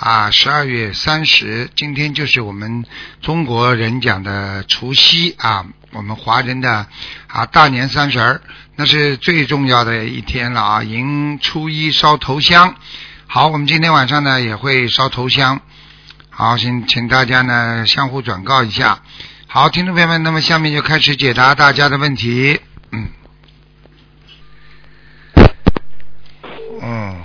啊十二月三十。今天就是我们中国人讲的除夕啊，我们华人的啊大年三十儿，那是最重要的一天了啊，迎初一烧头香。好，我们今天晚上呢也会烧头香。好，请请大家呢相互转告一下。好，听众朋友们，那么下面就开始解答大家的问题。嗯，嗯，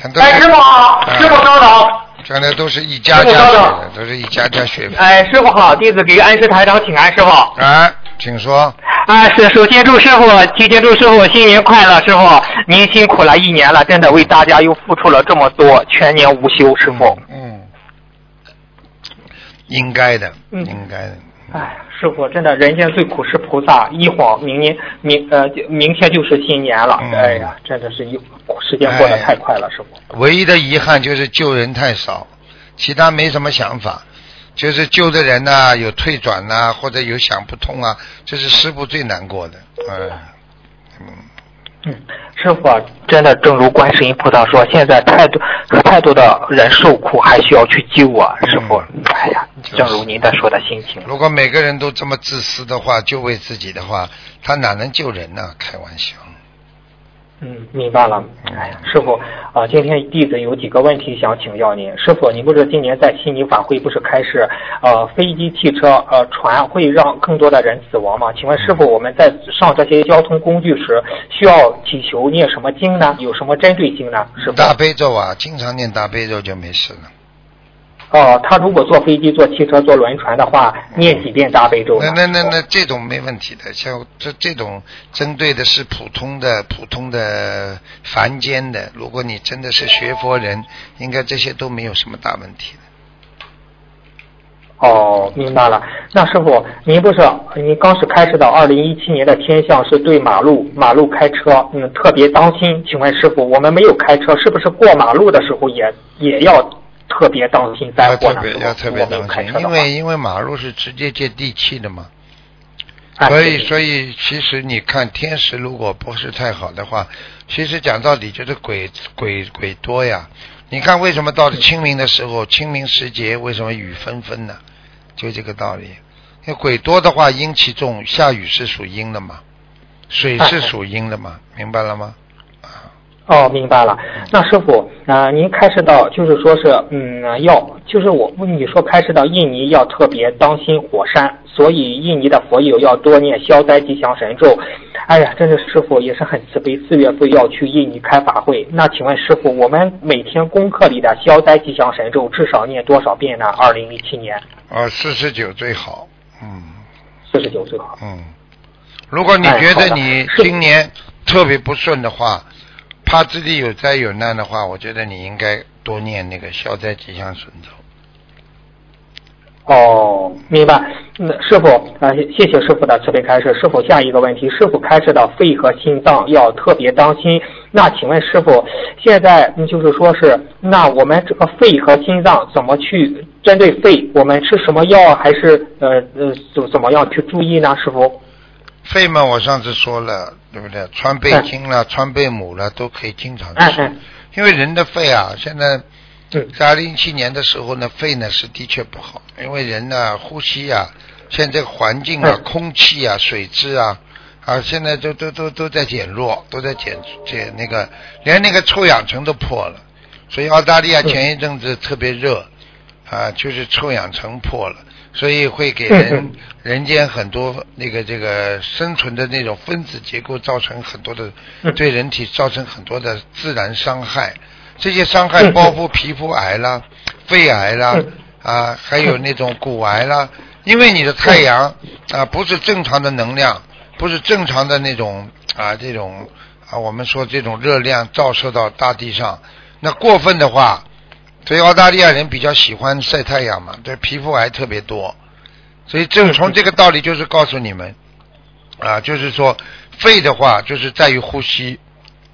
全都哎，师傅好，嗯师傅稍等。全都都是一家家的，都是一家家学的。哎，师傅好，弟子给安师台长请安，师傅。哎，请说。啊，是首先祝师傅，提前祝师傅新年快乐，师傅您辛苦了一年了，真的为大家又付出了这么多，全年无休，师傅。嗯，应该的，嗯应该的。哎，师傅，真的人间最苦是菩萨，一晃明年明呃明天就是新年了，嗯哎呀，真的是一时间过得太快了，师傅。唯一的遗憾就是救人太少，其他没什么想法。就是救的人呐、有退转呐、或者有想不通啊，这是师傅最难过的。嗯，嗯，嗯，师傅啊，真的正如观世音菩萨说，现在太多太多的人受苦，还需要去救啊，师傅。哎呀，正如您的说的心情。如果每个人都这么自私的话，就为自己的话，他哪能救人呢？开玩笑。嗯，明白了。哎呀，师傅啊，今天弟子有几个问题想请教您。师傅，您不是今年在悉尼法会不是开始呃飞机、汽车、呃船会让更多的人死亡吗？请问师傅，我们在上这些交通工具时，需要祈求念什么经呢？有什么针对性呢？师傅？大悲咒啊，经常念大悲咒就没事了。哦，他如果坐飞机、坐汽车、坐轮船的话，念几遍大悲咒呢？那那那那这种没问题的，像这这种针对的是普通的普通的凡间的，如果你真的是学佛人，应该这些都没有什么大问题的。哦，明白了。那师傅，您不是您刚是开始到二零一七年的天象是对马路马路开车，嗯，特别当心。请问师傅，我们没有开车，是不是过马路的时候也也要特别当心灾要特别要特别当心因为因为马路是直接接地气的嘛，所以所以其实你看天时如果不是太好的话，其实讲到底就是鬼鬼鬼多呀。你看为什么到了清明的时候，清明时节为什么雨纷纷呢？就这个道理。因为鬼多的话，阴气重，下雨是属阴的嘛，水是属阴的嘛，明白了吗？哦，明白了。那师傅，啊、您开始到就是说是，嗯，要就是我你说开始到印尼要特别当心火山，所以印尼的佛友要多念消灾吉祥神咒。哎呀，真是师傅也是很慈悲，四月份要去印尼开法会。那请问师傅，我们每天功课里的消灾吉祥神咒至少念多少遍呢？二零一七年啊，四十九最好，嗯。四十九最好。嗯，如果你哎觉得你今年特别不顺的话，怕自己有灾有难的话，我觉得你应该多念那个消灾吉祥神咒。哦，明白。那师傅，啊、谢谢师傅的慈悲开示。师傅，下一个问题，师傅开示到肺和心脏要特别当心。那请问师傅，现在嗯就是说是，那我们这个肺和心脏怎么去针对肺？我们吃什么药，还是呃呃怎怎么样去注意呢？师傅？肺嘛，我上次说了，对不对？川贝精了、川贝母了，都可以经常吃。因为人的肺啊，现在嗯在二零一七年的时候呢，肺呢是的确不好，因为人呢呼吸啊，现在这个环境啊、嗯空气啊、水质啊，啊，现在都都都都在减弱，都在减减那个，连那个臭氧层都破了，所以澳大利亚嗯前一阵子特别热，啊，就是臭氧层破了，所以会给人嗯人间很多那个这个生存的那种分子结构造成很多的嗯。对人体造成很多的自然伤害，这些伤害嗯包括皮肤癌啦、肺癌啦嗯啊，还有那种骨癌啦，因为你的太阳啊不是正常的能量，不是正常的那种啊这种啊我们说这种热量照射到大地上，那过分的话，所以澳大利亚人比较喜欢晒太阳嘛，对皮肤癌特别多。所以正从这个道理就是告诉你们，啊，就是说肺的话就是在于呼吸，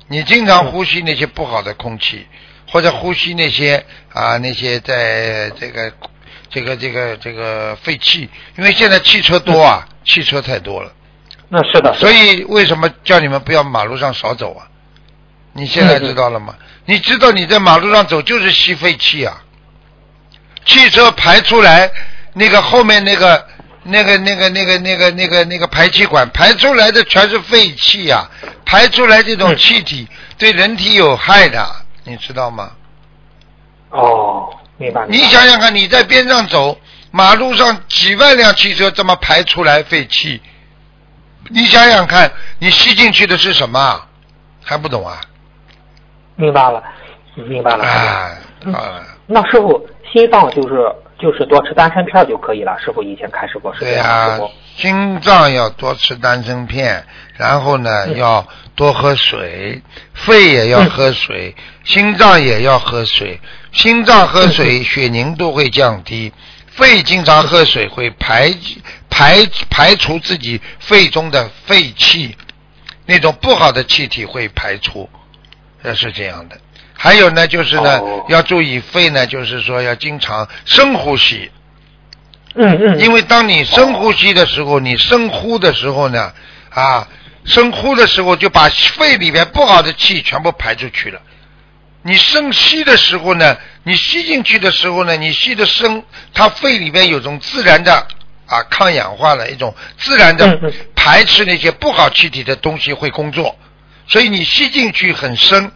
你经常呼吸那些不好的空气，或者呼吸那些啊那些在这个这个这个这个废气，因为现在汽车多啊，汽车太多了。那是的。所以为什么叫你们不要马路上少走啊？你现在知道了吗？你知道你在马路上走就是吸废气啊，汽车排出来。那个后面那个那个那个那个那个那个那个排气管排出来的全是废气呀，排出来这种气体对人体有害的，你知道吗？哦，明白。你想想看，你在边上走，马路上几万辆汽车这么排出来废气，你想想看，你吸进去的是什么？还不懂啊？明白了，明白了。啊啊！那师傅，心脏就是。就是多吃丹参片就可以了，师傅以前开始过是这样。对心脏要多吃丹参片，然后呢要多喝水，肺也要喝水，心脏也要喝水。心脏喝水，血凝度会降低；肺经常喝水，会排排排除自己肺中的废气，那种不好的气体会排出，这是这样的。还有呢，就是呢，要注意肺呢，就是说要经常深呼吸。嗯嗯。因为当你深呼吸的时候，你深呼的时候呢，啊，深呼的时候就把肺里面不好的气全部排出去了。你深吸的时候呢，你吸进去的时候呢，你吸的深，它肺里面有种自然的啊抗氧化的一种自然的排斥那些不好气体的东西会工作，所以你吸进去很深。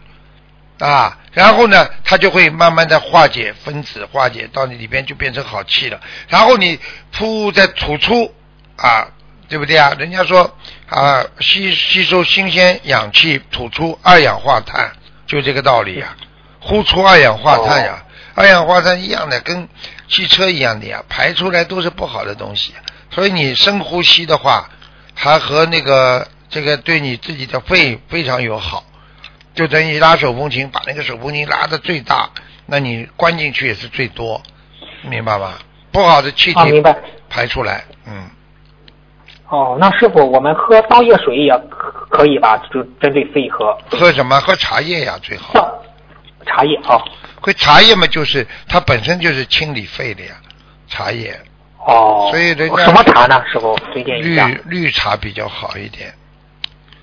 啊，然后呢，它就会慢慢的化解分子，化解到你里边就变成好气了。然后你噗再吐出，啊，对不对啊？人家说啊，吸吸收新鲜氧气，吐出二氧化碳，就这个道理呀。呼出二氧化碳呀，二氧化碳一样的，跟汽车一样的呀，排出来都是不好的东西。所以你深呼吸的话，还和那个这个对你自己的肺非常友好。就等于拉手风琴，把那个手风琴拉的最大，那你关进去也是最多，明白吧？不好的气体排出来，嗯。哦，那师傅，我们喝桑叶水也可以吧？就针对肺喝。喝什么？喝茶叶呀，最好。茶叶啊。喝茶叶嘛，就是它本身就是清理肺的呀，茶叶。哦。所以人家什么茶呢？师傅推荐一下。绿绿茶比较好一点，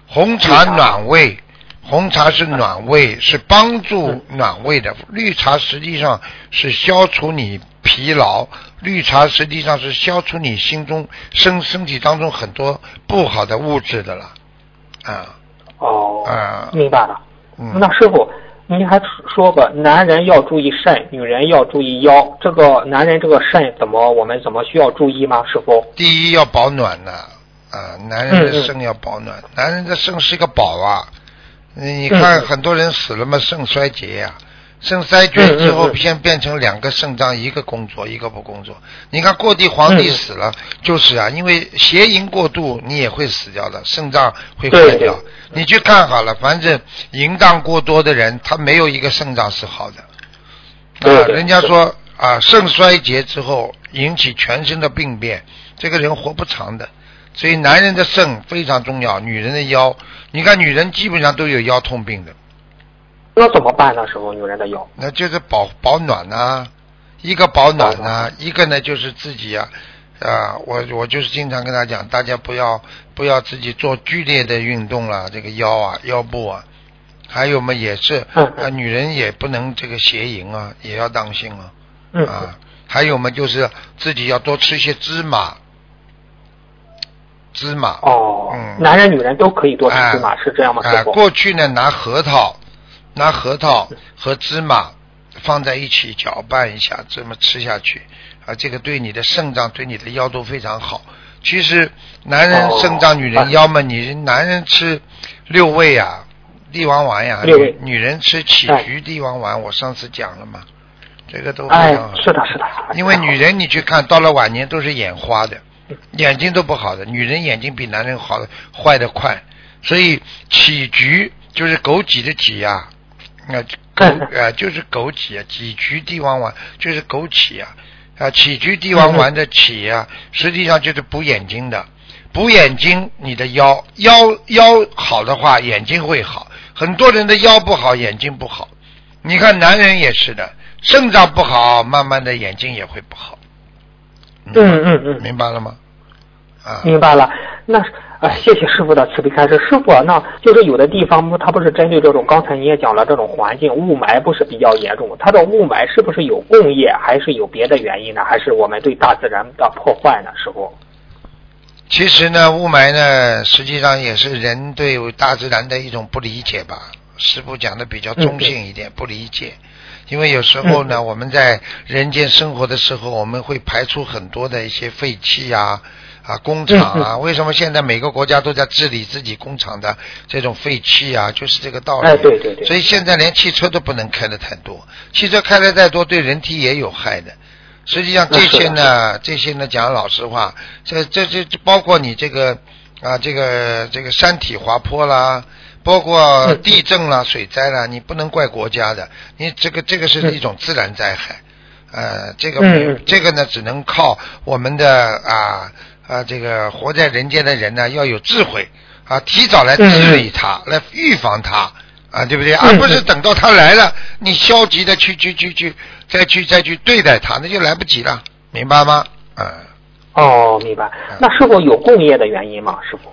红茶暖胃。红茶是暖胃，是帮助暖胃的。绿茶实际上是消除你疲劳，绿茶实际上是消除你心中身身体当中很多不好的物质的了。啊。哦。啊。明白了。嗯。那师傅，您还说个男人要注意肾，女人要注意腰。这个男人这个肾怎么我们怎么需要注意吗？师傅。第一要保暖呢，啊，男人的肾要保暖。男人的肾是一个宝啊。你看很多人死了嘛，肾衰竭呀，肾衰竭之后先变成两个肾脏，一个工作，一个不工作。你看过帝皇帝死了，就是啊，因为邪淫过度，你也会死掉的，肾脏会坏掉。你去看好了，反正淫荡过多的人，他没有一个肾脏是好的。啊，人家说啊，肾衰竭之后引起全身的病变，这个人活不长的。所以男人的肾非常重要，女人的腰，你看女人基本上都有腰痛病的。那怎么办呢？师傅，女人的腰？那就是保保暖呐，一个保暖呐，一个呢就是自己啊啊，我我就是经常跟他讲，大家不要不要自己做剧烈的运动了，这个腰啊腰部啊，还有嘛也是啊，女人也不能这个邪淫啊，也要当心啊啊，还有嘛就是自己要多吃一些芝麻。芝麻哦，嗯，男人女人都可以多吃芝麻，是这样吗？哎，过去呢，拿核桃，拿核桃和芝麻放在一起搅拌一下，这么吃下去啊，这个对你的肾脏、对你的腰都非常好。其实男人肾脏、女人腰嘛，你男人吃六味啊，地王丸呀，女女人吃杞菊地王丸，我上次讲了嘛，这个都非常好。是的，是的。因为女人你去看到了晚年都是眼花的。眼睛都不好的，女人眼睛比男人好的坏的快，所以杞菊就是枸杞的杞呀，那枸呃 就是枸杞啊，杞菊地黄丸就是枸杞啊啊，杞菊地黄丸的杞啊，实际上就是补眼睛的，补眼睛你的腰腰腰好的话，眼睛会好。很多人的腰不好，眼睛不好。你看男人也是的，肾脏不好，慢慢的眼睛也会不好。嗯嗯嗯，明白了吗？啊，明白了。那啊，谢谢师傅的慈悲开示。师傅，那就是有的地方，它不是针对这种，刚才你也讲了，这种环境雾霾不是比较严重，它的雾霾是不是有工业，还是有别的原因呢？还是我们对大自然的破坏呢？师傅？其实呢，雾霾呢，实际上也是人对大自然的一种不理解吧。师傅讲的比较中性一点，不理解。因为有时候呢，我们在人间生活的时候，我们会排出很多的一些废气啊。啊，工厂啊，为什么现在每个国家都在治理自己工厂的这种废气啊？就是这个道理。哎，对对对。所以现在连汽车都不能开的太多，汽车开的再多对人体也有害的。实际上这些呢，这些呢，讲老实话，这这这包括你这个啊，这个这个山体滑坡啦，包括地震啦、水灾啦，你不能怪国家的，你这个这个是一种自然灾害，呃，这个这个呢，只能靠我们的啊。啊，这个活在人间的人呢，要有智慧啊，提早来治理它，来预防它啊，对不对？而不是等到它来了，你消极的去去去去再去再去对待它，那就来不及了，明白吗？嗯。哦，明白。那是否有共业的原因吗？师傅？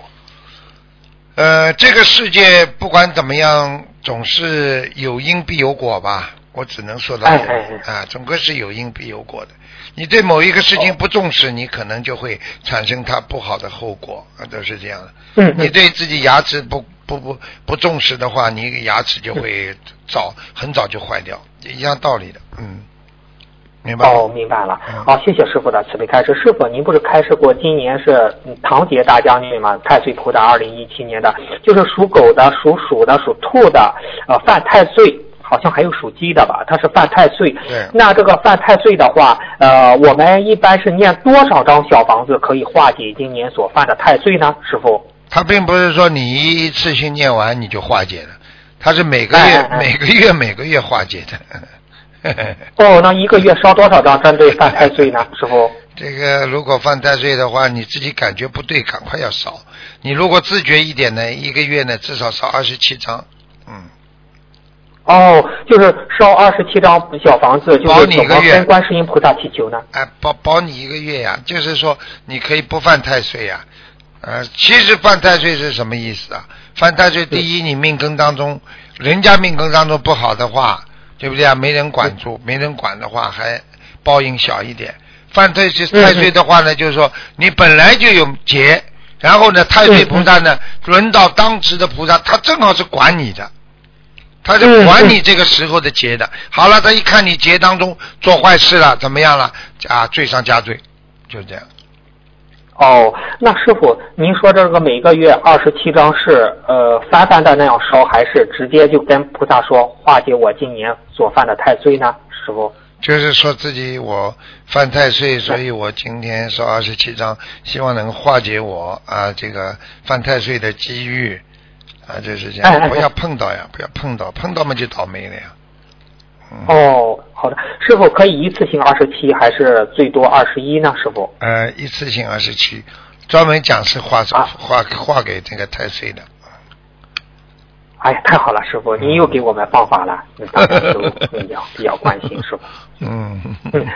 呃，这个世界不管怎么样，总是有因必有果吧。我只能说到这啊，总归是有因必有果的。你对某一个事情不重视，你可能就会产生它不好的后果啊，都是这样的。嗯，你对自己牙齿不不不不重视的话，你牙齿就会早很早就坏掉，一样道理的。嗯，明白。哦，明白了。好，谢谢师傅的慈悲开示。师傅，您不是开示过今年是唐杰大将军吗？太岁图的二零一七年的，就是属狗的、属鼠的、属兔的，呃，犯太岁。好像还有属鸡的吧，他是犯太岁。对。那这个犯太岁的话，呃，我们一般是念多少张小房子可以化解今年所犯的太岁呢？师傅？他并不是说你一次性念完你就化解了，他是每个月每个月每个月化解的。哦，那一个月烧多少张针对犯太岁呢？师傅？这个如果犯太岁的话，你自己感觉不对，赶快要烧。你如果自觉一点呢，一个月呢至少烧二十七张。嗯。哦，就是烧二十七张小房子，就是怎么跟观世音菩萨祈求呢？哎，保保你一个月呀，就是说你可以不犯太岁呀。呃，其实犯太岁是什么意思啊？犯太岁，第一，你命根当中，人家命根当中不好的话，对不对啊？没人管住，没人管的话，还报应小一点。犯太岁太岁的话呢，就是说你本来就有劫，然后呢，太岁菩萨呢，轮到当值的菩萨，他正好是管你的。他是管你这个时候的劫的。好了，他一看你劫当中做坏事了，怎么样了？啊，罪上加罪，就是这样。哦，那师傅，您说这个每个月二十七张是呃翻番的那样烧，还是直接就跟菩萨说化解我今年所犯的太岁呢？师傅？就是说自己我犯太岁，所以我今天烧二十七张，希望能化解我啊这个犯太岁的机遇。啊，就是这样，不要碰到呀，不要碰到，碰到嘛就倒霉了呀。哦，好的，师傅可以一次性二十七，还是最多二十一呢？师傅？呃，一次性二十七，专门讲是画画画给这个太岁的。哎呀，太好了，师傅，您又给我们方法了，大家都比较比较关心，师傅。嗯嗯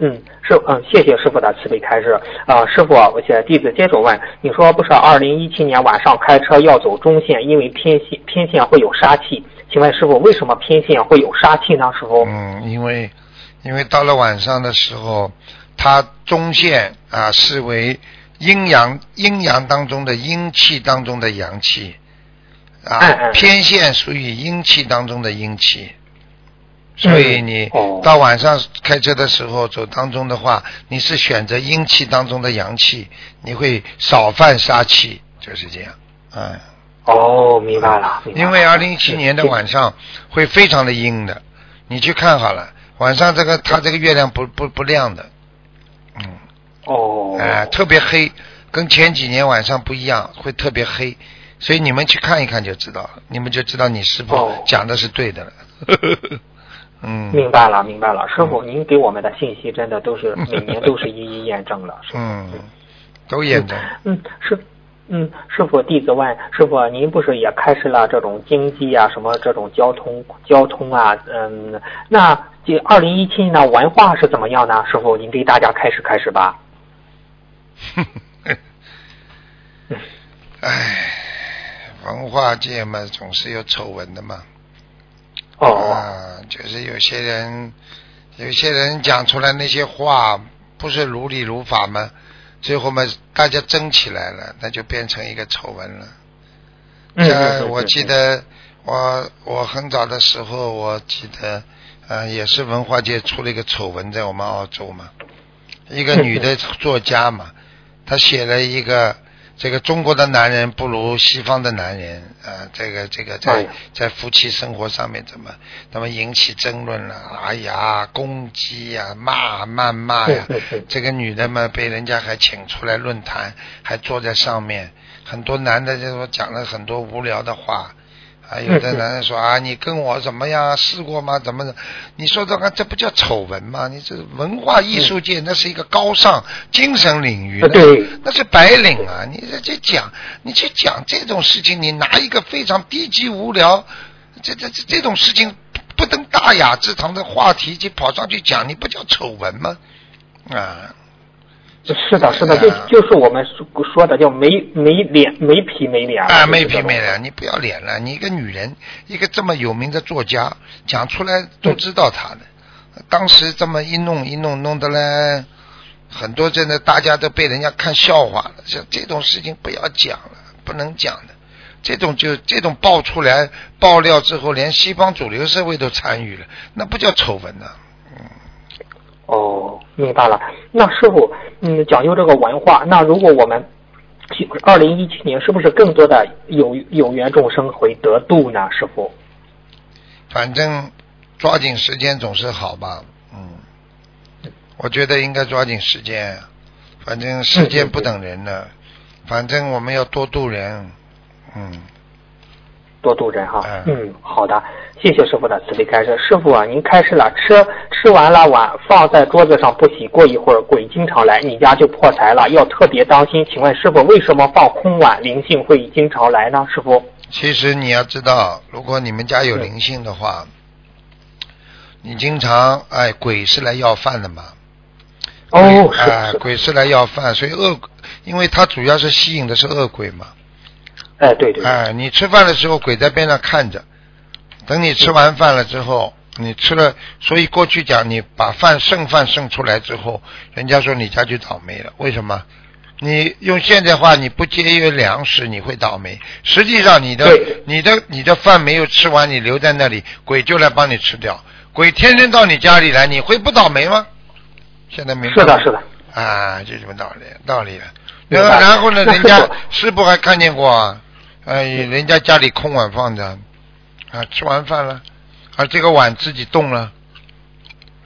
嗯，师嗯，谢谢师傅的慈悲开示啊，师傅，我写弟子接着问，你说不是二零一七年晚上开车要走中线，因为偏线偏线会有杀气，请问师傅为什么偏线会有杀气呢？师傅？嗯，因为因为到了晚上的时候，它中线啊视为阴阳阴阳当中的阴气当中的阳气。啊，偏线属于阴气当中的阴气，所以你到晚上开车的时候走当中的话，你是选择阴气当中的阳气，你会少犯杀气，就是这样。嗯。哦，明白了。因为二零一七年的晚上会非常的阴的，你去看好了，晚上这个它这个月亮不不不亮的，嗯。哦。哎，特别黑，跟前几年晚上不一样，会特别黑。所以你们去看一看就知道了，你们就知道你师傅讲的是对的了。嗯，明白了，明白了，师傅，您给我们的信息真的都是 每年都是一一验证了。嗯，都验证。嗯，师，嗯，师傅，弟子问师傅，您不是也开始了这种经济啊，什么这种交通交通啊，嗯，那这二零一七年的文化是怎么样呢？师傅，您给大家开始开始吧。唉，文化界嘛，总是有丑闻的嘛。哦，啊，就是有些人，有些人讲出来那些话不是如理如法嘛，最后嘛，大家争起来了，那就变成一个丑闻了。嗯，我记，得我我很早的时候，我记得呃也是文化界出了一个丑闻，在我们澳洲嘛，一个 女的作家嘛，她写了一个这个中国的男人不如西方的男人啊、这个这个哎在在夫妻生活上面怎么怎么引起争论了？哎呀，攻击呀、骂谩骂呀这个女的嘛被人家还请出来论坛，还坐在上面，很多男的就说讲了很多无聊的话。啊，有的男人说啊，你跟我怎么样？试过吗？怎么的？你说这个这不叫丑闻吗？你这文化艺术界那是一个高尚精神领域，对，那是白领啊！你这这讲，你去讲这种事情，你拿一个非常低级无聊，这这这这种事情不登大雅之堂的话题去跑上去讲，你不叫丑闻吗？啊，是的，是的，就啊就是我们说说的叫没没脸没皮没脸啊，没皮没脸，你不要脸了！你一个女人，一个这么有名的作家，讲出来都知道她的。当时这么一弄一弄，弄得嘞，很多真的大家都被人家看笑话了。像这种事情不要讲了，不能讲的。这种就这种爆出来爆料之后，连西方主流社会都参与了，那不叫丑闻呢、哦，明白了。那师傅，嗯，讲究这个文化，那如果我们二零一七年是不是更多的有有缘众生会得度呢？师傅？反正抓紧时间总是好吧，嗯，我觉得应该抓紧时间，反正时间不等人呢，反正我们要多度人，嗯，多度人哈。嗯嗯，好的，谢谢师傅的慈悲开示。师傅啊，您开示了，吃吃完了碗放在桌子上不洗，过一会儿鬼经常来，你家就破财了，要特别当心。请问师傅，为什么放空碗灵性会经常来呢？师傅？其实你要知道，如果你们家有灵性的话，你经常哎鬼是来要饭的嘛，哦，是哎是，鬼是来要饭，所以恶，因为它主要是吸引的是恶鬼嘛，哎，对对，对哎，你吃饭的时候鬼在边上看着，等你吃完饭了之后，你吃了，所以过去讲你把饭剩饭剩出来之后，人家说你家就倒霉了，为什么？你用现在话，你不节约粮食，你会倒霉。实际上，你的你的你的饭没有吃完，你留在那里，鬼就来帮你吃掉。鬼天天到你家里来，你会不倒霉吗？现在明白吗是的，是的。啊，就这么道理，道理了。然后然后呢，人家师傅师傅还看见过啊，哎，人家家里空碗放着，啊，吃完饭了，啊，这个碗自己动了，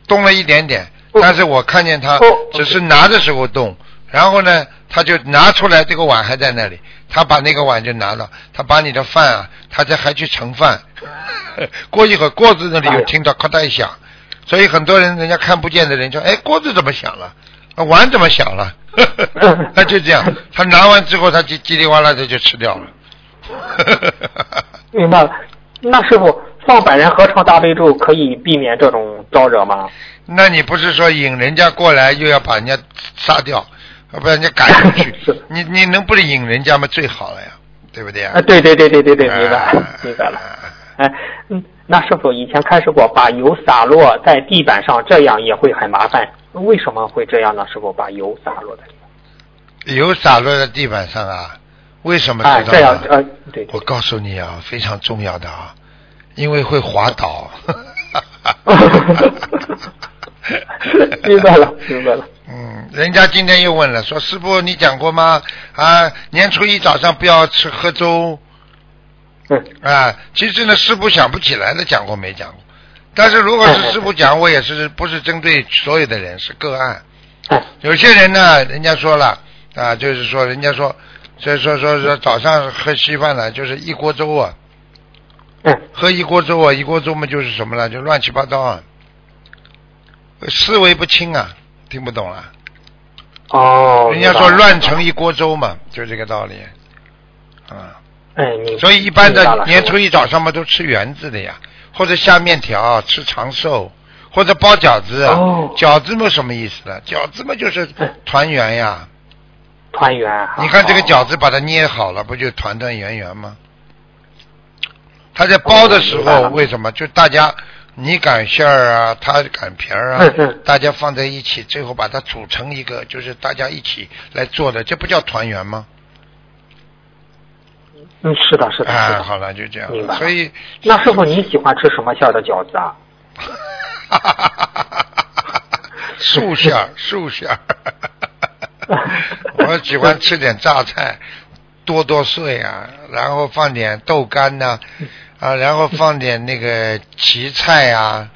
动了一点点，哦但是我看见他哦只是拿的时候动，然后呢，他就拿出来，这个碗还在那里，他把那个碗就拿了，他把你的饭啊，他这还去盛饭，过一会儿锅子那里又听到咔嗒一响，所以很多人人家看不见的人说，哎，锅子怎么响了？啊碗怎么响了？那就这样，他拿完之后，他叽叽里哇啦的就吃掉了。明白了。那师傅放百人合唱大悲咒可以避免这种招惹吗？那你不是说引人家过来又要把人家杀掉，要把人家赶出去？你你能不能引人家嘛？最好了呀，对不对呀？啊，对对对对对对，明白啊 明白了。啊哎，嗯，那师傅以前开始过，把油洒落在地板上，这样也会很麻烦。为什么会这样呢？师傅把油洒落在地板油洒落在地板上啊？为什么知道这样吗？呃，对，我告诉你啊，非常重要的啊，因为会滑倒。明白了明白了。嗯，人家今天又问了，说师傅你讲过吗？啊，年初一早上不要吃喝粥嗯，啊。其实呢，师傅想不起来了，讲过没讲过。但是如果是师傅讲，我也是不是针对所有的人，是个案。哎，有些人呢，人家说了啊，就是说人家说，所以说说说早上喝稀饭呢，就是一锅粥啊，嗯喝一锅粥啊，一锅粥嘛就是什么呢，就乱七八糟啊，思维不清啊，听不懂啊。哦，人家说乱成一锅粥嘛，就这个道理。啊，所以一般的年初一早上嘛都吃圆子的呀，或者下面条吃长寿，或者包饺子。饺子嘛什么意思呢？饺子嘛就是嗯团圆呀。团圆啊。你看这个哦饺子把它捏好了，不就团团圆圆吗？他在包的时候，为什么就大家你擀馅儿啊，他擀皮儿啊，大家放在一起，最后把它组成一个，就是大家一起来做的，这不叫团圆吗？嗯，是的，是的，是哎，的。好了，就这样明白所以，那师傅，你喜欢吃什么馅儿的饺子啊？素馅儿，素馅儿。我喜欢吃点榨菜，剁剁碎啊，然后放点豆干呐、啊，然后放点那个芹菜啊，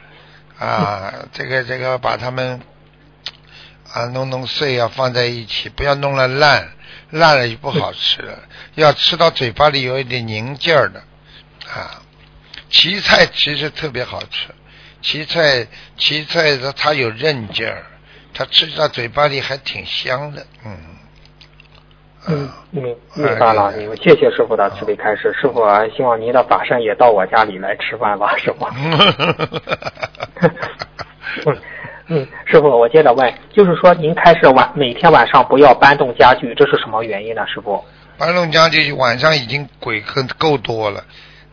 啊，这个这个把它们啊弄弄碎啊，放在一起，不要弄了烂，烂了就不好吃了，要吃到嘴巴里有一点凝劲儿的啊。芹菜其实特别好吃，芹菜芹菜它它有韧劲儿，它吃到嘴巴里还挺香的，嗯。嗯，明哎明白了，你们。谢谢师傅的慈悲开示。师傅啊，希望您的法身也到我家里来吃饭吧，师傅。嗯嗯，师傅，我接着问，就是说您开始晚每天晚上不要搬动家具，这是什么原因呢，师傅？搬动家具晚上已经鬼很够多了，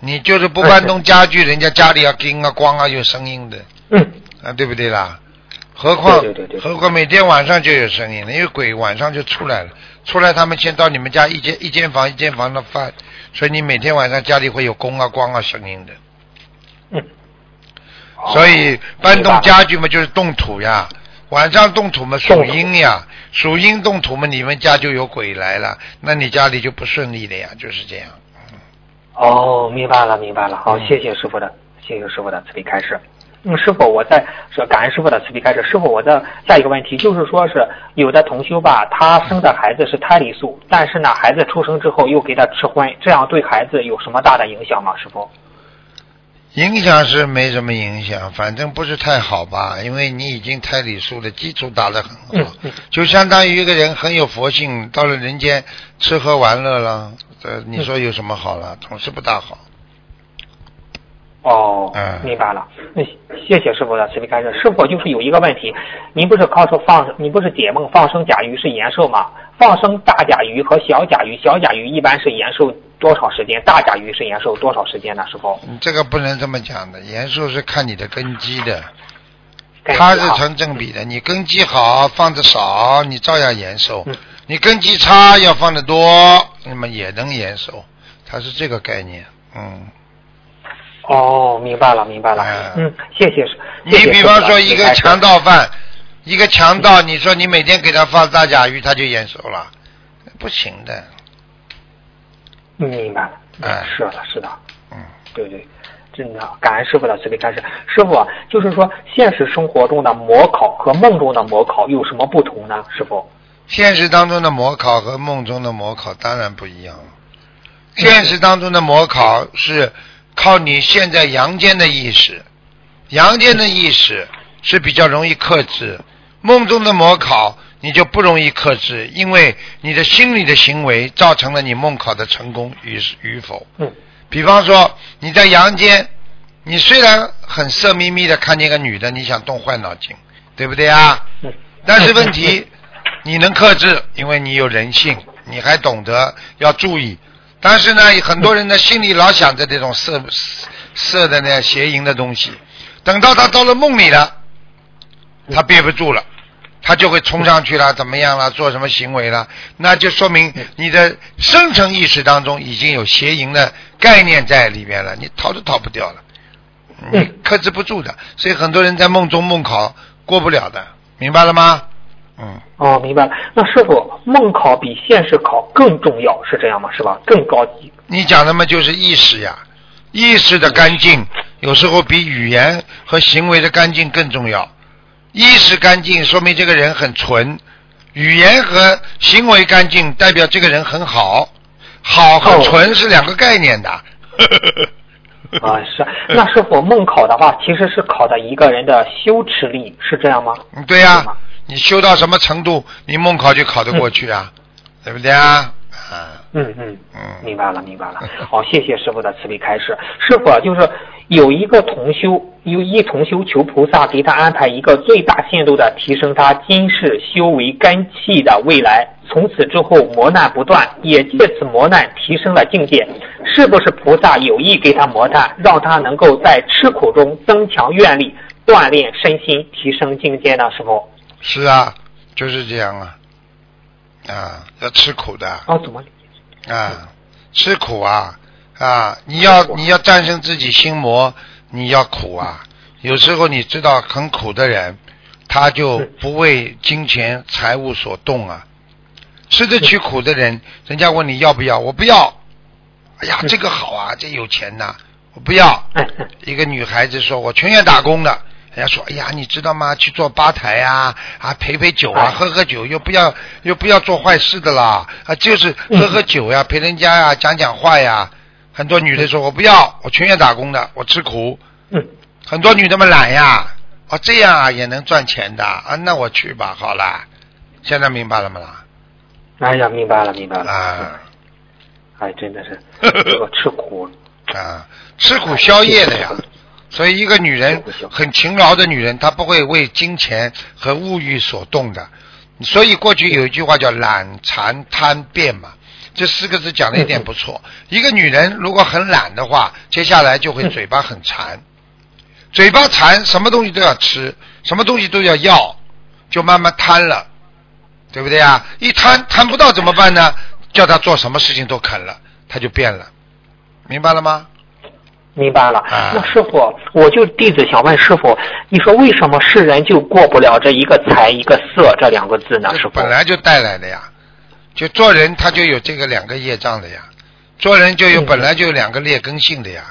你就是不搬动家具，人家家里要叮啊咣啊有声音的嗯，啊，对不对啦？何况对对对对何况每天晚上就有声音了，因为鬼晚上就出来了，出来他们先到你们家一间一间房一间房的翻，所以你每天晚上家里会有光啊光啊声音的。嗯，所以哦搬动家具嘛，就是动土呀。晚上动土嘛，属阴呀，属阴动土嘛，你们家就有鬼来了，那你家里就不顺利了呀，就是这样。哦，明白了，明白了。好，嗯谢谢师傅的，谢谢师傅的慈悲开示。嗯，师傅，我在说感恩师傅的慈悲开示。师傅，我的下一个问题就是说是有的同修吧，他生的孩子是胎里素，但是呢，孩子出生之后又给他吃荤，这样对孩子有什么大的影响吗？师傅？影响是没什么影响，反正不是太好吧，因为你已经胎里素的基础打得很嗯好，嗯就相当于一个人很有佛性，到了人间吃喝玩乐了，这你说有什么好了？总是不大好。哦嗯，明白了。那谢谢师傅的慈悲开示。师傅就是有一个问题，您不是靠说放，您不是解梦放生甲鱼是延寿吗？放生大甲鱼和小甲鱼，小甲鱼一般是延寿多少时间？大甲鱼是延寿多少时间呢？师傅？你这个不能这么讲的，延寿是看你的根基的。它是成正比的，你根基好，放的少，你照样延寿；嗯你根基差，要放的多，那么也能延寿。它是这个概念，嗯。哦，明白了，明白了。哎嗯，谢谢。你比方说一个强盗犯，一个强盗，你说你每天给他放大甲鱼，他就眼熟了，不行的。嗯明白了。哎是的，是的。嗯，对对，真的感恩师傅的慈悲开示。师傅啊，就是说现实生活中的模考和梦中的模考有什么不同呢？师傅？现实当中的模考和梦中的模考当然不一样了。现实当中的模考是靠你现在阳间的意识，阳间的意识是比较容易克制，梦中的模考你就不容易克制，因为你的心理的行为造成了你梦考的成功与与否。嗯比方说你在阳间，你虽然很色眯眯的看见个女的，你想动坏脑筋，对不对啊？嗯。但是问题，你能克制，因为你有人性，你还懂得要注意。但是呢，很多人呢心里老想着这种色色的呢邪淫的东西，等到他到了梦里了，他憋不住了，他就会冲上去了，怎么样了，做什么行为了，那就说明你的深层意识当中已经有邪淫的概念在里面了，你逃都逃不掉了，你克制不住的，所以很多人在梦中梦考过不了的，明白了吗？嗯。哦，明白了。那师傅，梦考比现实考更重要，是这样吗？是吧？更高级。你讲的嘛就是意识呀，意识的干净有时候比语言和行为的干净更重要。意识干净说明这个人很纯，语言和行为干净代表这个人很好。好和纯是两个概念的。啊，是。那师傅梦考的话，其实是考的一个人的羞耻力，是这样吗？嗯对呀、你修到什么程度，你梦考就考得过去啊，对不对啊？啊，嗯嗯，嗯，明白了明白了。好，谢谢师傅的慈悲开示。师傅啊就是有一个同修，有一同修求菩萨给他安排一个最大限度的提升他今世修为根气的未来，从此之后磨难不断，也借此磨难提升了境界。是不是菩萨有意给他磨难，让他能够在吃苦中增强愿力，锻炼身心，提升境界呢？师傅？是啊，就是这样啊，啊，要吃苦的哦，怎么？啊，吃苦啊啊！你要你要战胜自己心魔，你要苦啊。有时候你知道很苦的人，他就不为金钱财物所动啊。吃得起苦的人，人家问你要不要，我不要。哎呀，这个好啊，这有钱呐，我不要。一个女孩子说：“我全愿打工的。”人家说：“哎呀，你知道吗？去做吧台呀、啊，陪陪酒啊，哎喝喝酒，又不要又不要做坏事的啦，啊，就是喝喝酒呀，陪人家呀，讲讲话呀。”很多女的说：“我不要，我全愿打工的，我吃苦。嗯，”很多女的们懒呀，哦，这样啊也能赚钱的啊，那我去吧，好啦。现在明白了吗啦？哎呀，明白了明白了。啊哎，真的是 我吃苦。啊，吃苦宵夜的呀。所以，一个女人很勤劳的女人，她不会为金钱和物欲所动的。所以，过去有一句话叫“懒、馋、贪、变”嘛，这四个字讲的一点不错。一个女人如果很懒的话，接下来就会嘴巴很馋，嘴巴馋，什么东西都要吃，什么东西都要要，就慢慢贪了，对不对啊？一贪贪不到怎么办呢？叫她做什么事情都肯了，她就变了，明白了吗？明白了。啊。那师傅，我就弟子想问师傅，你说为什么世人就过不了这一个财一个色这两个字呢？师傅，本来就带来的呀，就做人他就有这个两个业障的呀，做人就有嗯。本来就有两个劣根性的呀，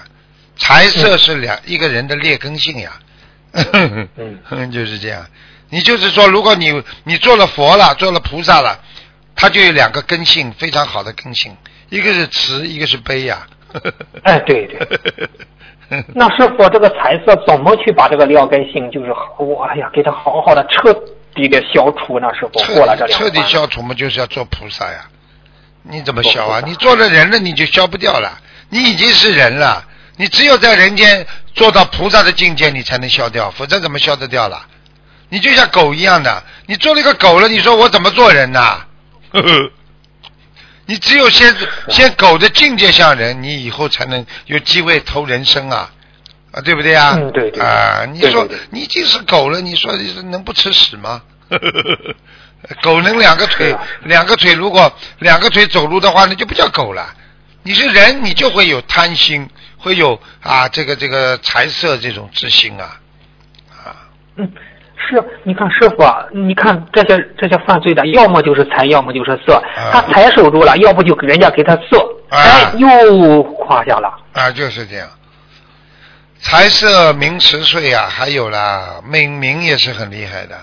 财色是两一个人的劣根性呀，嗯。就是这样。你就是说，如果你你做了佛了，做了菩萨了，他就有两个根性，非常好的根性，一个是慈，一个是悲呀。哎对对 那师傅，这个彩色怎么去把这个料根性，就是我哎呀，给它好好的彻底的消除呢？师傅，彻过了这两彻底消除嘛，就是要做菩萨呀。你怎么消啊？你做了人了，你就消不掉了。你已经是人了，你只有在人间做到菩萨的境界，你才能消掉，否则怎么消得掉了？你就像狗一样的，你做了一个狗了，你说我怎么做人呐？呵 呵你只有先先狗的境界像人，你以后才能有机会投人生啊，啊，对不对啊？嗯对对啊，你说你已经是狗了，你说能不吃屎吗？狗能两个腿啊，两个腿如果两个腿走路的话，那就不叫狗了。你是人，你就会有贪心，会有啊这个这个财色这种之心啊啊。嗯，是，你看师傅啊，你看这些这些犯罪的，要么就是财，要么就是色。啊他财守住了，要不就给人家给他色，啊哎，又垮下了。啊，就是这样。财色名食睡啊，还有啦，名名也是很厉害的。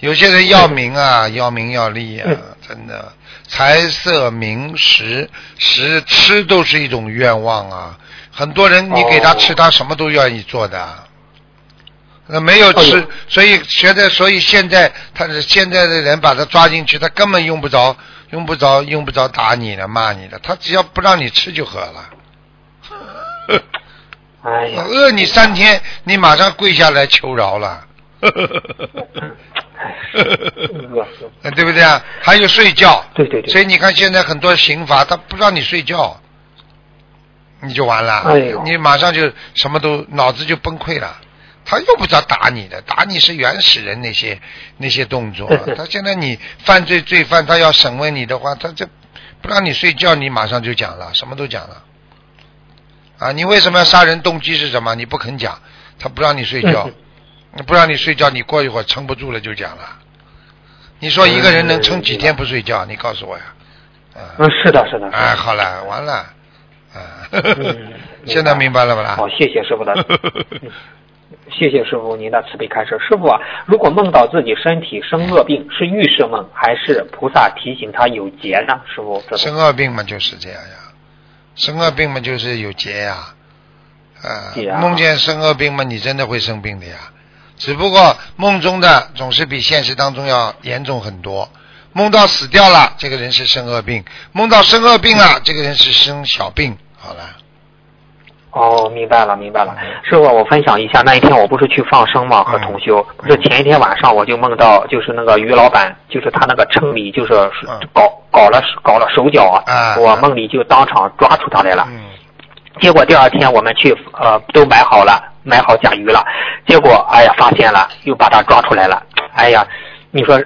有些人要名啊，要名要利啊嗯，真的。财色名食食吃都是一种愿望啊。很多人你给他哦吃，他什么都愿意做的。那没有吃所以现在，所以现在他是现在的人把他抓进去，他根本用不着，用不着，用不着打你了、骂你了，他只要不让你吃就好了。哎呀，饿你三天，你马上跪下来求饶了。哎，饿 死。呃对不对啊？还有睡觉，对对对所以你看现在很多刑罚，他不让你睡觉，你就完了，你马上就什么都脑子就崩溃了。他用不着打你的，打你是原始人那些那些动作。他现在你犯罪罪犯，他要审问你的话，他这不让你睡觉，你马上就讲了，什么都讲了。啊，你为什么要杀人？动机是什么？你不肯讲，他不让你睡觉，不让你睡觉，你过一会儿撑不住了就讲了。你说一个人能撑几天不睡觉？你告诉我呀。啊，嗯，是的，是的。是的哎，好了，完了，啊，嗯 现在明白了吧啦？好，谢谢师傅的，嗯谢谢师傅您的慈悲开示。师傅啊，如果梦到自己身体生恶病，是预示梦还是菩萨提醒他有劫呢？师傅，这生恶病嘛就是这样呀，生恶病嘛就是有劫呀，呃啊梦见生恶病嘛，你真的会生病的呀。只不过梦中的总是比现实当中要严重很多。梦到死掉了，这个人是生恶病；梦到生恶病了，这个人是生小病。好了，哦，明白了，明白了。师傅，我分享一下，那一天我不是去放生嘛，和同修，不是前一天晚上我就梦到，就是那个于老板，就是他那个城里就是嗯。搞搞了搞了手脚啊。我梦里就当场抓出他来了。嗯，结果第二天我们去呃都买好了，买好甲鱼了，结果哎呀发现了，又把他抓出来了。哎呀，你说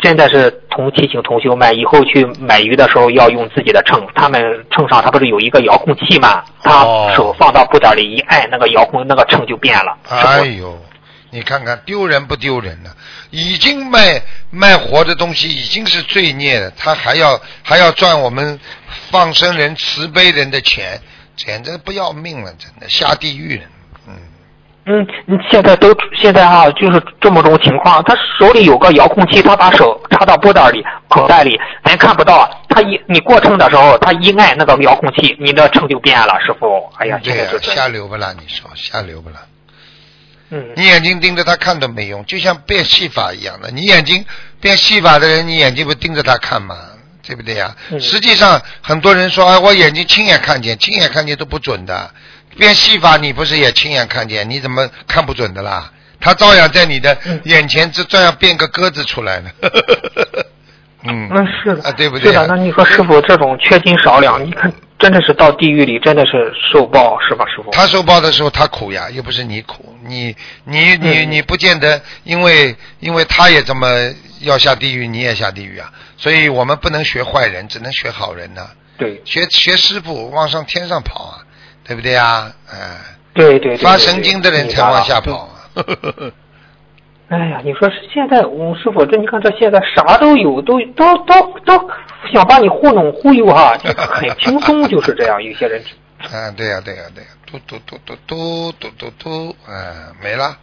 真的是同提醒同修们，以后去买鱼的时候要用自己的秤，他们秤上它不是有一个遥控器吗？他哦手放到布袋里一按，那个遥控那个秤就变了。哎呦，你看看丢人不丢人呢？已经卖卖活的东西已经是罪孽了，他还要还要赚我们放生人、慈悲人的钱，简直不要命了，真的下地狱了。嗯，嗯，你现在都现在哈、就是这么种情况，他手里有个遥控器，他把手插到布袋里、口袋里，咱看不到。他一你过秤的时候，他一按那个遥控器，你的秤就变了，师傅。哎呀，对呀、现在就是下流不啦？你说瞎流不啦？嗯你眼睛盯着他看都没用，就像变戏法一样的。你眼睛变戏法的人，你眼睛不盯着他看吗？对不对呀、嗯实际上，很多人说，哎，我眼睛亲眼看见，亲眼看见都不准的。变戏法，你不是也亲眼看见？你怎么看不准的啦？他照样在你的嗯眼前，这照样变个鸽子出来了。嗯，那，是的，啊对不对啊是的，那你说师傅这种缺斤少两，你看真的是到地狱里真的是受报，是吧，师傅？他受报的时候他苦呀，又不是你苦，你你你嗯你不见得，因为因为他也这么要下地狱，你也下地狱啊，所以我们不能学坏人，只能学好人呐、对学学师傅往上天上跑啊，对不对啊？哎、对对对，发对神经的人才往下。跑对啊。哎呀，你说是现在，我师傅，这你看这现在啥都有，都都都都想把你糊弄忽悠哈，就 很轻松，就是这样。有些人，嗯，对呀、对呀、对呀、嘟嘟嘟嘟嘟嘟嘟嘟，嗯，没了。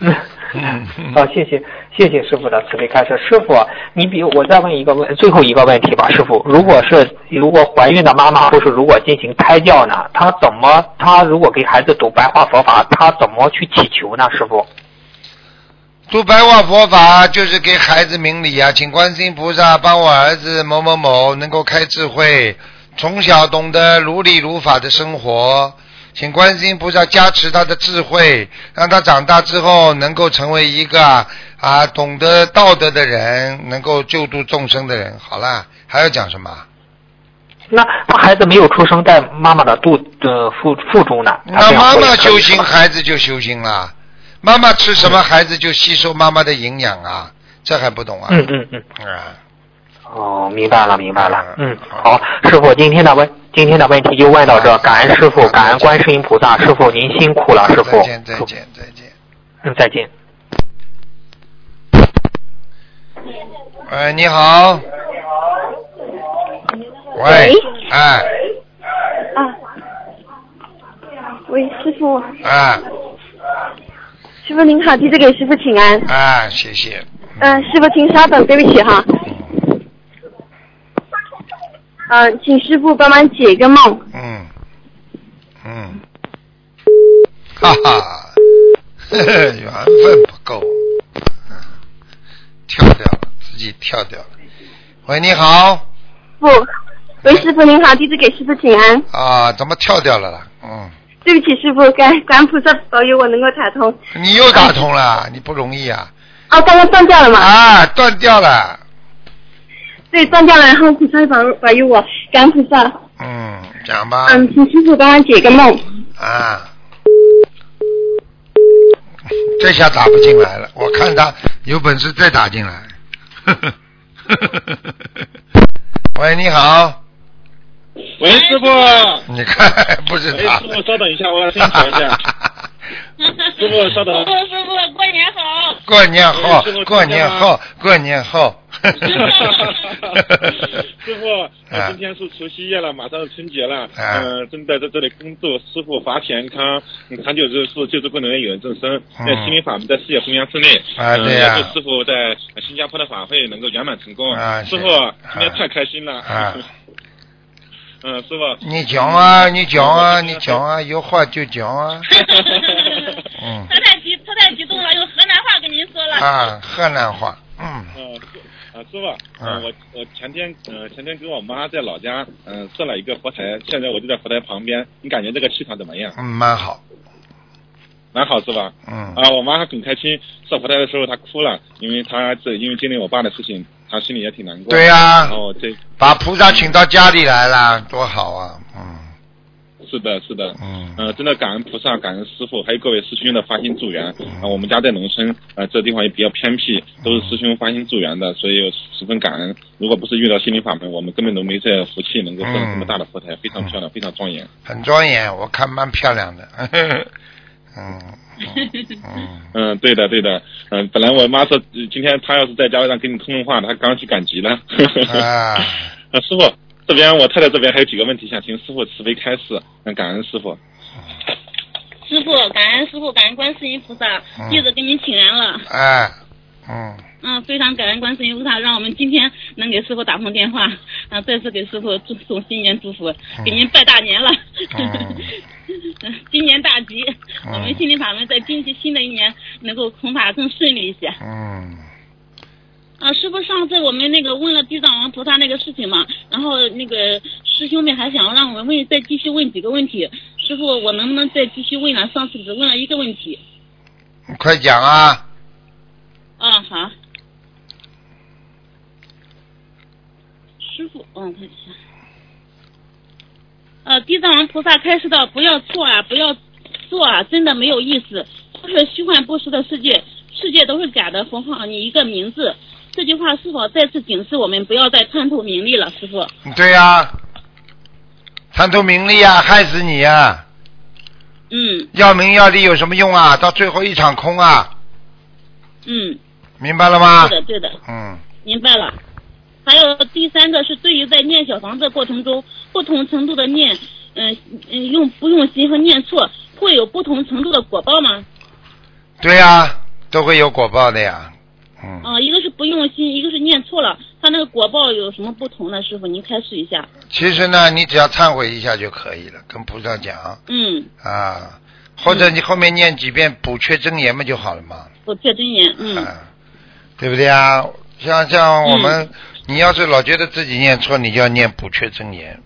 嗯，好，谢谢谢谢师傅的慈悲开示。师傅，你比我再问一个问，最后一个问题吧，师傅，如果是如果怀孕的妈妈或是如果进行胎教呢，她怎么她如果给孩子读白话佛法，她怎么去祈求呢？师傅？读白话佛法就是给孩子明理啊，请观世音菩萨帮我儿子某某某能够开智慧，从小懂得如理如法的生活，请观世音菩萨加持他的智慧，让他长大之后能够成为一个啊懂得道德的人，能够救度众生的人。好了，还要讲什么？那他孩子没有出生在妈妈的肚的腹腹中呢？那妈妈修行，孩子就修行了。妈妈吃什么，孩子就吸收妈妈的营养啊，这还不懂啊？嗯嗯嗯。啊。哦，明白了，明白了。嗯嗯，好，师傅，今天的问今天的问题就问到这，感恩师傅，感恩观世音菩萨，师傅您辛苦了，师傅。再见，再见，再见。嗯，再见。喂，你好。喂喂，哎啊，喂，师傅，哎师傅您好，弟子给师傅请安。哎，谢谢。嗯、师傅请稍等，对不起哈。嗯、请师傅帮忙解一个梦。嗯嗯，哈哈，呵 呵缘分不够，嗯跳掉了，自己跳掉了。喂，你好不，喂，师傅您好，弟子给师傅请安。啊，怎么跳掉了啦？嗯，对不起，师傅，感感恩菩萨保佑我能够打通。你又打通了，你不容易啊！哦，刚刚断掉了嘛？啊，断掉了。对，断掉了，然后菩萨保保佑我，感恩菩萨。嗯，讲吧。嗯，请师傅帮我解个梦。啊，这下打不进来了。我看他有本事再打进来。喂，你好，喂，师傅。你看不是哎，他。师傅稍等一下，我要先调一下。师傅稍等。师傅，师傅，过年好！过年后哎师傅，过年好，过年好。师傅，今天是除夕夜了，马上是春节了，啊嗯，正在在这里恭祝师傅法体安康，嗯长久之事，救助不能有人众生，嗯在心灵法门在事业弘扬之内，嗯啊对呀也祝师傅在新加坡的法会能够圆满成功。啊师傅今天太开心了。啊 嗯，师傅。你讲啊，你讲啊，你讲啊，有话就讲啊。嗯他太激，他太激动了，用河南话跟您说了。啊，河南话，嗯嗯，师啊，师傅，嗯呃，我我前天呃前天跟我妈在老家嗯、设了一个佛台，现在我就在佛台旁边，你感觉这个气场怎么样？嗯，蛮好，蛮好是吧？嗯啊，我妈很开心，设佛台的时候她哭了，因为她这因为经历我爸的事情，她心里也挺难过。对呀然后这把菩萨请到家里来了，多好啊，嗯是的，是的。嗯呃，真的感恩菩萨，感恩师傅，还有各位师兄的发心助缘。啊、我们家在农村，呃，这地方也比较偏僻，都是师兄发心助缘的，所以十分感恩。如果不是遇到心灵法门，我们根本都没这福气能够设这么大的佛台，非常漂亮，非常庄严。很庄严，我看蛮漂亮的，嗯 嗯对的，对的。嗯、本来我妈说呃今天她要是在加会上跟你通通话，她刚去赶集了。啊，呃，师傅，这边我太太这边还有几个问题想请师傅慈悲开示，嗯，感恩师傅。师傅，感恩师傅，感恩观世音菩萨嗯，弟子给您请安了。哎，嗯嗯，非常感恩观世音菩萨，让我们今天能给师傅打通电话，啊，再次给师傅祝送新年祝福，给您拜大年了。嗯今年大吉，嗯我们心灵法门在今新的一年能够弘法更顺利一些。嗯，啊，师傅，上次我们那个问了地藏王菩萨那个事情嘛，然后那个师兄们还想让我们问，再继续问几个问题。师傅，我能不能再继续问了？上次只问了一个问题。你快讲啊，啊，好。师傅，嗯，看一下。呃，地藏王菩萨开示道：“不要错啊，不要做啊，真的没有意思，都是虚幻不实的世界，世界都是假的，佛号你一个名字。”这句话是否再次警示我们不要再贪图名利了，师傅？对呀、贪图名利呀、害死你呀、嗯要名要利有什么用啊？到最后一场空啊，嗯，明白了吗？对的对的，嗯，明白了。还有第三个是对于在念小房子过程中，不同程度的念，嗯、嗯，用不用心和念错，会有不同程度的果报吗？对呀、都会有果报的呀。嗯，啊、一个是不用心，一个是念错了，它那个果报有什么不同呢？师傅，您开示一下。其实呢，你只要忏悔一下就可以了，跟菩萨讲嗯，啊，或者你后面念几遍补缺真言嘛就好了嘛。补缺真言，嗯啊，对不对啊？像像我们，你要是老觉得自己念错，你就要念补缺真言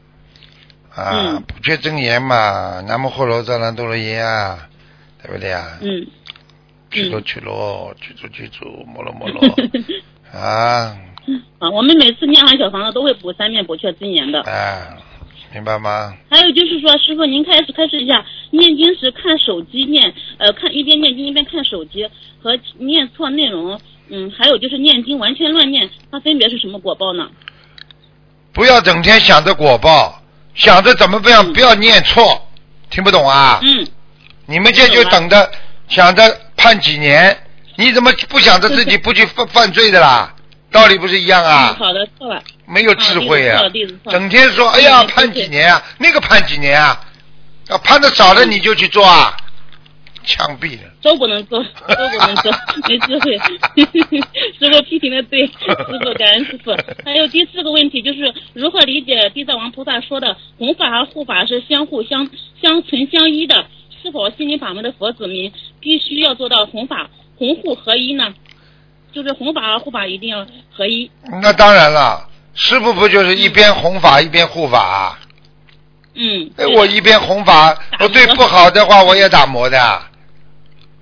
啊，嗯补缺真言嘛，南无后罗藏南多罗耶啊，对不对啊？嗯去罗去罗，去住去住，摩罗摩罗 啊啊，我们每次念完小房子都会补三遍补缺真言的。啊，明白吗？还有就是说，师傅您开始开始一下，念经时看手机念，呃，看一边念经一边看手机和念错内容，嗯，还有就是念经完全乱念，它分别是什么果报呢？不要整天想着果报，想着怎么不要嗯不要念错，听不懂啊？嗯，你们这就等着想着判几年，你怎么不想着自己不去犯犯罪的啦？道理不是一样嗯啊？好的，错了。没有智慧啊整天说哎呀判几年啊，那个判几年啊，啊判的少了你就去做啊，枪毙了。都不能做，都不能做，没智慧。师傅批评的对，师傅感恩师傅。还有第四个问题就是如何理解地藏王菩萨说的弘法和护法是相互相相存相依的？是否心灵法门的佛子民必须要做到弘法弘护合一呢？就是弘法和护法一定要合一。那当然了，师傅不就是一边弘法一边护法啊？嗯，哎，我一边弘法，打我对不好的话我也打磨的。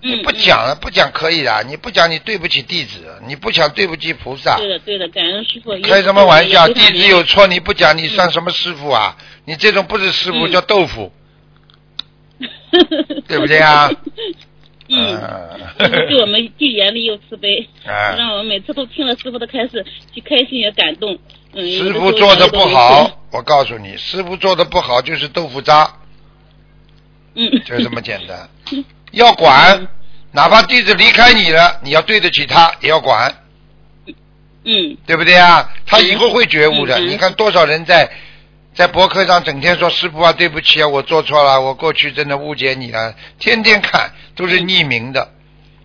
你嗯不讲了，不讲可以的，你不讲你对不起弟子，你不讲对不起菩萨对。的对的，感恩师傅。开什么玩笑？弟子有错你不讲，你算什么师傅啊？你这种不是师傅，嗯叫豆腐。对不对啊？嗯。嗯师傅对我们既严厉又慈悲，啊让我们每次都听了师傅的开示，既开心也感动。嗯，师傅做的不好，我告诉你，师傅做的不好就是豆腐渣，嗯，就这么简单。要管，哪怕弟子离开你了，你要对得起他，也要管，嗯对不对啊？他以后会觉悟的。你看多少人在在博客上整天说师傅啊，对不起啊，我做错了，我过去真的误解你了，天天看都是匿名的，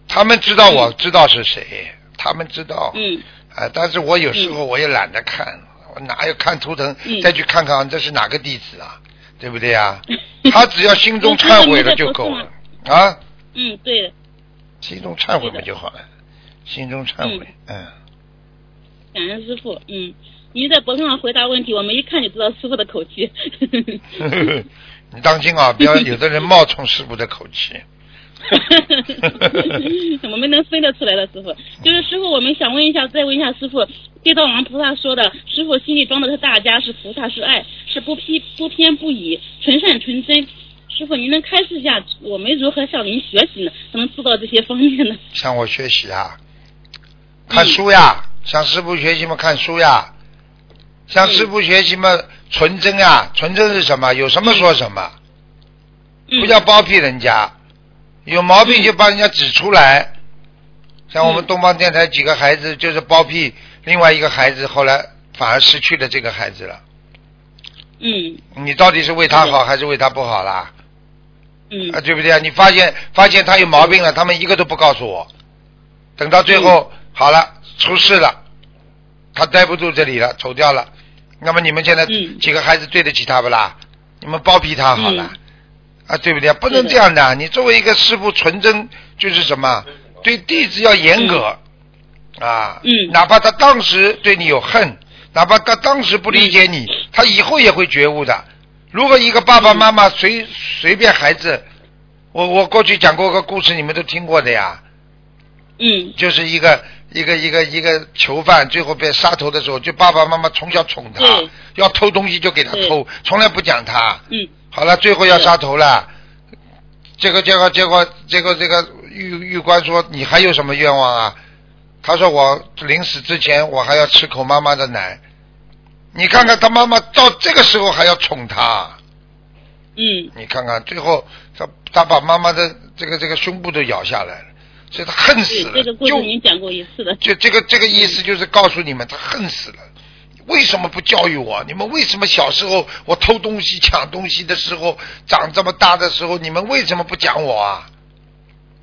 他们知道我知道是谁，他们知道，嗯。啊，但是我有时候我也懒得看，我哪有看图腾嗯。再去看看这是哪个弟子啊？对不对啊？他只要心中忏悔了就够了啊，嗯，对，心中忏悔不就好了，心中忏悔，嗯。感恩师傅。嗯，您在博客上回答问题，我们一看就知道师傅的口气。你当心啊，不要有的人冒充师傅的口气。我们能分得出来的师傅，就是师傅，我们想问一下，再问一下师傅，地藏王菩萨说的，师傅心里装的是大家，是菩萨，是爱，是不偏不偏不倚，纯善纯真。师傅，您能开示一下我们如何向您学习呢？才能做到这些方面呢？向我学习啊，看书呀，向师傅学习嘛，看书呀，向师傅学习嘛，纯真啊，纯真是什么？有什么说什么，嗯不要包庇人家，有毛病就帮人家指出来。像我们嗯东方电台几个孩子就是包庇另外一个孩子，后来反而失去了这个孩子了。嗯你到底是为他好还是为他不好啦？嗯啊，对不对啊？你发现发现他有毛病了，他们一个都不告诉我，等到最后、好了出事了，他待不住这里了，走掉了。那么你们现在嗯。几个孩子对得起他不啦？你们包庇他好了，嗯。啊，对不对？不能这样的。你作为一个师傅，纯真就是什么？对弟子要严格、啊，嗯。哪怕他当时对你有恨，哪怕他当时不理解你，他以后也会觉悟的。如果一个爸爸妈妈随随便孩子，我我过去讲过个故事，你们都听过的呀，嗯。就是一个一个一个一个囚犯，最后被杀头的时候，就爸爸妈妈从小宠他，要偷东西就给他偷，从来不讲他。嗯。好了，最后要杀头了，结果结果结果结果这个狱狱官说你还有什么愿望啊？他说我临死之前我还要吃口妈妈的奶。你看看他妈妈到这个时候还要宠他，嗯。你看看最后他他把妈妈的这个这个胸部都咬下来了，所以他恨死对，了。这个故事就您讲过一次的。就这个这个意思就是告诉你们，他恨死了。为什么不教育我？你们为什么小时候我偷东西、抢东西的时候，长这么大的时候，你们为什么不讲我啊？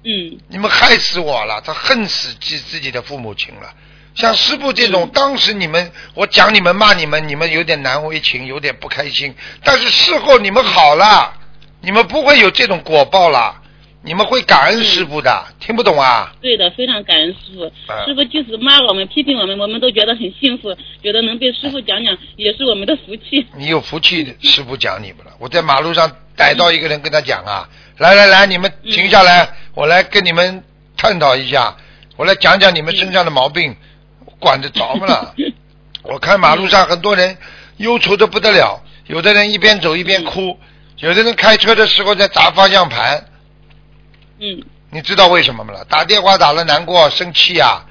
嗯你们害死我了，他恨死自自己的父母亲了。像师傅这种，嗯当时你们我讲你们骂你们，你们有点难为情，有点不开心。但是事后你们好了，你们不会有这种果报了，你们会感恩师傅的。听不懂啊？对的，非常感恩师傅。啊师傅即使骂我们、批评我们，我们都觉得很幸福，觉得能被师傅讲讲也是我们的福气。你有福气，师傅讲你们了。我在马路上逮到一个人，跟他讲啊，来来来，你们停下来，我来跟你们探讨一下，我来讲讲你们身上的毛病，我管得着吗啦？我看马路上很多人忧愁的不得了，有的人一边走一边哭，有的人开车的时候在砸方向盘，嗯。你知道为什么吗？打电话打了难过生气呀、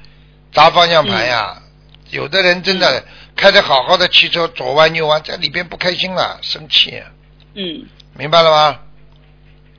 砸方向盘呀、有的人真的开着好好的汽车左弯右弯，在里边不开心了，生气，嗯，明白了吗？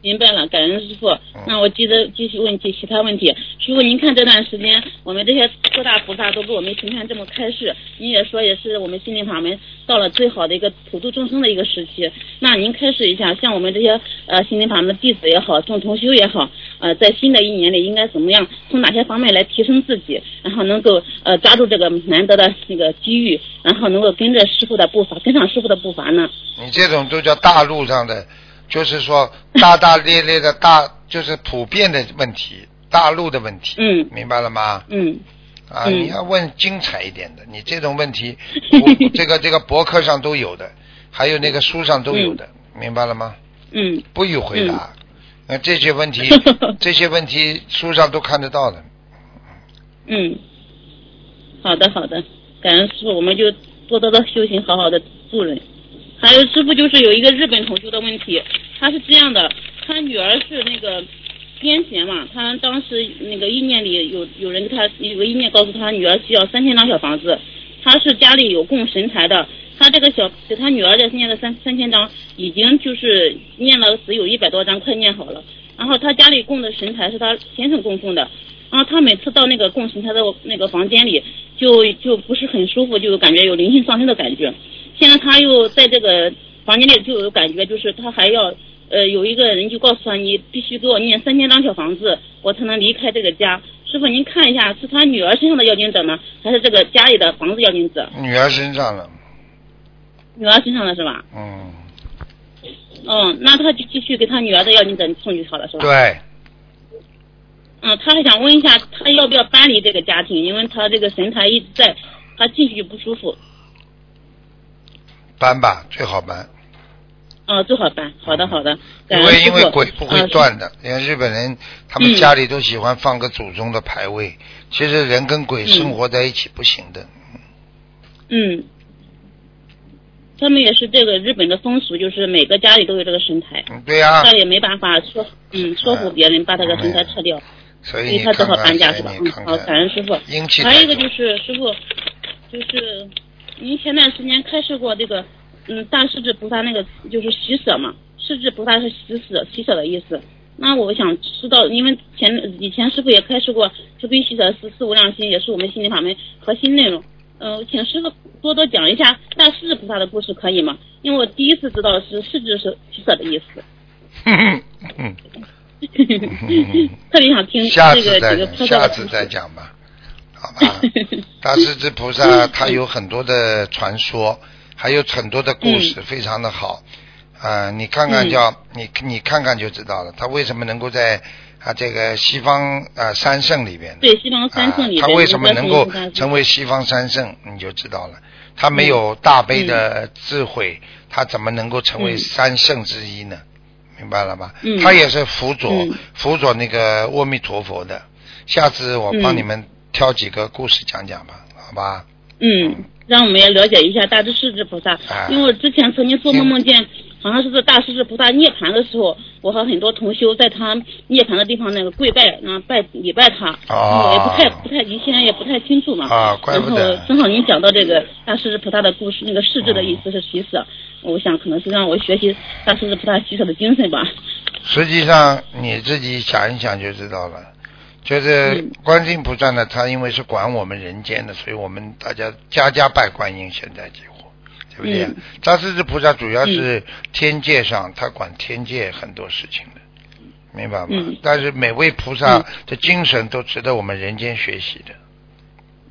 明白了，感恩师傅嗯。那我接着继续问其其他问题。师傅，您看这段时间我们这些各大菩萨都给我们评判这么开示，您也说也是我们心灵法门到了最好的一个普度众生的一个时期。那您开示一下，像我们这些呃心灵法门的弟子也好，众同修也好，呃，在新的一年里应该怎么样，从哪些方面来提升自己，然后能够呃抓住这个难得的那个机遇，然后能够跟着师傅的步伐，跟上师傅的步伐呢？你这种都叫大路上的，就是说大大咧咧的大，就是普遍的问题，大陆的问题，嗯明白了吗？嗯啊，嗯你要问精彩一点的，你这种问题，这个这个博客上都有的，还有那个书上都有的，明白了吗？嗯不予回答。那、这些问题，这些问题书上都看得到的。嗯，好的好的，感恩师傅，我们就多多的修行，好好的做人。还有师傅就是有一个日本同修的问题，他是这样的，他女儿是那个癫痫嘛，他当时那个意念里有有人给他有个意念告诉他女儿需要三千张小房子，他是家里有供神台的，他这个小给他女儿在念的三三千张已经就是念了只有一百多张，快念好了。然后他家里供的神台是他先生供奉的，然后他每次到那个供神台的那个房间里，就就不是很舒服，就感觉有灵性上升的感觉。现在他又在这个房间里就有感觉，就是他还要呃有一个人就告诉他，你必须给我念三千张小房子，我才能离开这个家。师傅，您看一下，是他女儿身上的要经者呢，还是这个家里的房子要经者？女儿身上了，女儿身上的是吧？嗯，嗯，那他就继续给他女儿的要经者送去好了，是吧？对，嗯，他还想问一下，他要不要搬离这个家庭？因为他这个神台一直在，他进去就不舒服。搬吧，最好搬，哦，最好搬。好的，好的。感因为因为鬼不会呃断的，因为日本人他们嗯。家里都喜欢放个祖宗的牌位，其实人跟鬼生活在一起不行的。嗯，他们也是这个日本的风俗，就是每个家里都有这个神台，嗯，对呀、那也没办法说，嗯，说服别人把这个神台撤掉，所以他只好搬家是吧？嗯，好，感恩师傅。还有一个就是师傅，就是您前段时间开示过这个，嗯，大势至菩萨那个就是喜舍嘛，势至菩萨是喜舍，喜舍的意思。那我想知道，因为前以前师傅也开示过，慈悲喜舍是四无量心，也是我们心灵法门核心内容。呃，请师傅多多讲一下大势至菩萨的故事，可以吗？因为我第一次知道是势至是喜舍的意思，嗯嗯，特别想听这个这个菩萨下次。再讲吧，好吧？大势至菩萨他有很多的传说，还有很多的故事，非常的好。啊、你看看嗯叫、你你看看就知道了，他为什么能够在啊这个西方啊三圣里边呢？对西方三圣里啊，他为什么能够成为西方三圣，你就知道了。他没有大悲的智慧，他怎么能够成为嗯三圣之一呢？明白了吧？嗯他也是辅佐、嗯辅佐那个阿弥陀佛的。下次我帮嗯你们挑几个故事讲讲吧，好吧？嗯，让我们也了解一下大智势至菩萨哎，因为我之前曾经做梦梦见，好像是在大势至菩萨涅槃的时候，我和很多同修在他涅槃的地方那个跪拜，然后拜礼拜他，然后也不太不太以前也不太清楚嘛，啊怪不得然后正好您讲到这个大势至菩萨的故事，那个世至的意思是喜舍，我想可能是让我学习大势至菩萨喜舍的精神吧。实际上你自己想一想就知道了。就是嗯观世音菩萨呢，他因为是管我们人间的，所以我们大家家家拜观音，现在几乎，对不对？嗯大势至菩萨主要是天界上，他管天界很多事情的，明白吗？嗯但是每位菩萨的精神都值得我们人间学习的。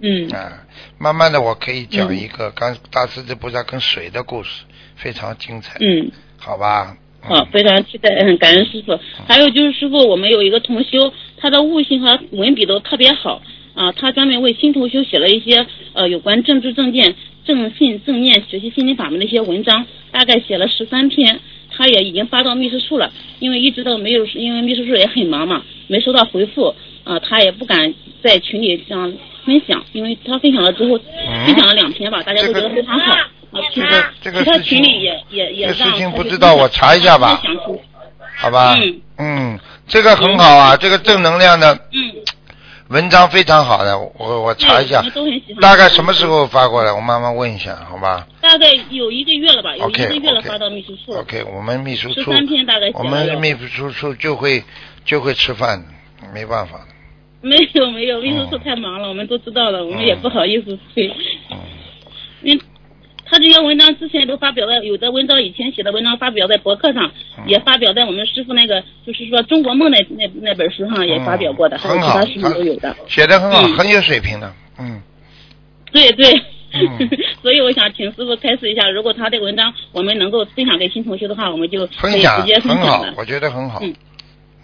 嗯啊，慢慢的我可以讲嗯一个刚大势至菩萨跟水的故事，非常精彩，嗯。好吧？好，嗯非常期待，嗯，感恩师傅。还有就是师傅，我们有一个同修，他的悟性和文笔都特别好啊，他专门为新同修写了一些呃有关政治正见、正信正念、学习心灵法门的一些文章，大概写了十三篇。他也已经发到秘书处了，因为一直都没有，因为秘书处也很忙嘛，没收到回复啊，他也不敢在群里这样分享，因为他分享了之后，分享了两篇吧，大家都觉得非常好。啊，其他这个其他群里也也也让这事情不知道我查一下吧好吧？嗯嗯，这个很好啊，这个正能量的嗯，文章非常好的，我我查一下。大概什么时？候发过来？我慢慢问一下，好吧大概有一个月了吧，有一个月了发到秘书处。？OK，我们秘书处，十三篇大概我。们秘书处就会就会吃饭，没办法。没有没有，秘书处太忙了，我们都知道了，我们也不好意思催。嗯，因为他这些文章之前都发表在有的文章以前写的文章发表在博客上，嗯也发表在我们师傅那个就是说《中国梦》那那那本书上也发表过的，嗯还有其他书都有的。写的很好，嗯很有水平的。嗯，对对，嗯 所以我想请师傅开示一下，如果他的文章我们能够分享给新同学的话，我们就可以分享直接分享了，。好我觉得很好嗯。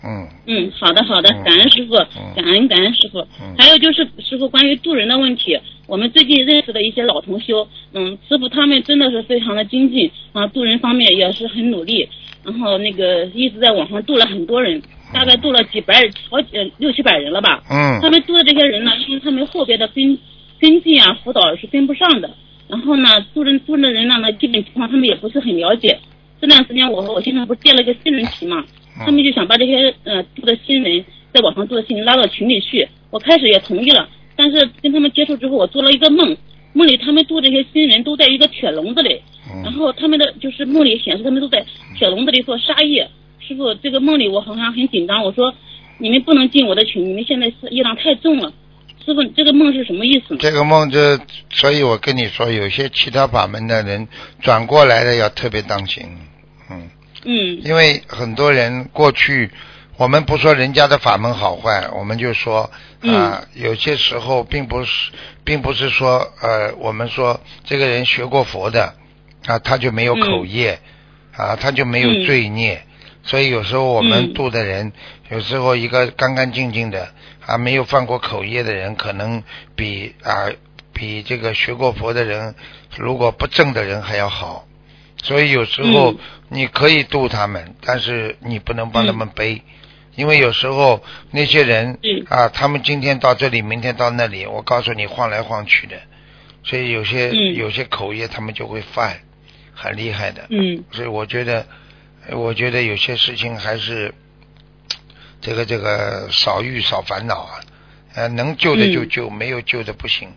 嗯嗯，好的好的嗯，感恩师傅嗯，感恩感恩师傅嗯。还有就是师傅关于渡人的问题，我们最近认识的一些老同修，嗯，师傅他们真的是非常的精进啊，渡人方面也是很努力，然后那个一直在网上渡了很多人，大概渡了几百好几呃六七百人了吧。他嗯们渡的这些人呢，因为他们后边的跟跟进啊辅导是跟不上的，然后呢，渡人渡的人呢，呢基本情况他们也不是很了解。这段时间我和我先生不是建了一个新人群嘛，他们就想把这些呃做的新人在网上做的新人拉到群里去。我开始也同意了，但是跟他们接触之后，我做了一个梦，梦里他们做这些新人都在一个铁笼子里，然嗯后他们的就是梦里显示他们都在铁笼子里做沙业。师傅，这个梦里我好像很紧张，我说你们不能进我的群，你们现在是业量太重了。师傅，这个梦是什么意思呢？这个梦就，所以我跟你说，有些其他法门的人转过来的要特别当心。嗯，嗯因为很多人过去，我们不说人家的法门好坏，我们就说啊、有些时候并不是，并不是说呃，我们说这个人学过佛的啊，他就没有口业，啊，他就没有罪孽。所以有时候我们嗯度的人，有时候一个干干净净的啊，没有犯过口业的人，可能比啊比这个学过佛的人，如果不正的人还要好。所以有时候嗯。你可以渡他们，但是你不能帮他嗯们背，因为有时候那些人嗯。啊，他们今天到这里，明天到那里，我告诉你晃来晃去的，所以有些、嗯。有些口业他们就会犯，很厉害的。嗯。所以我觉得，呃我觉得有些事情还是这个这个少欲少烦恼啊，呃，能救的就嗯。救，没有救的不行，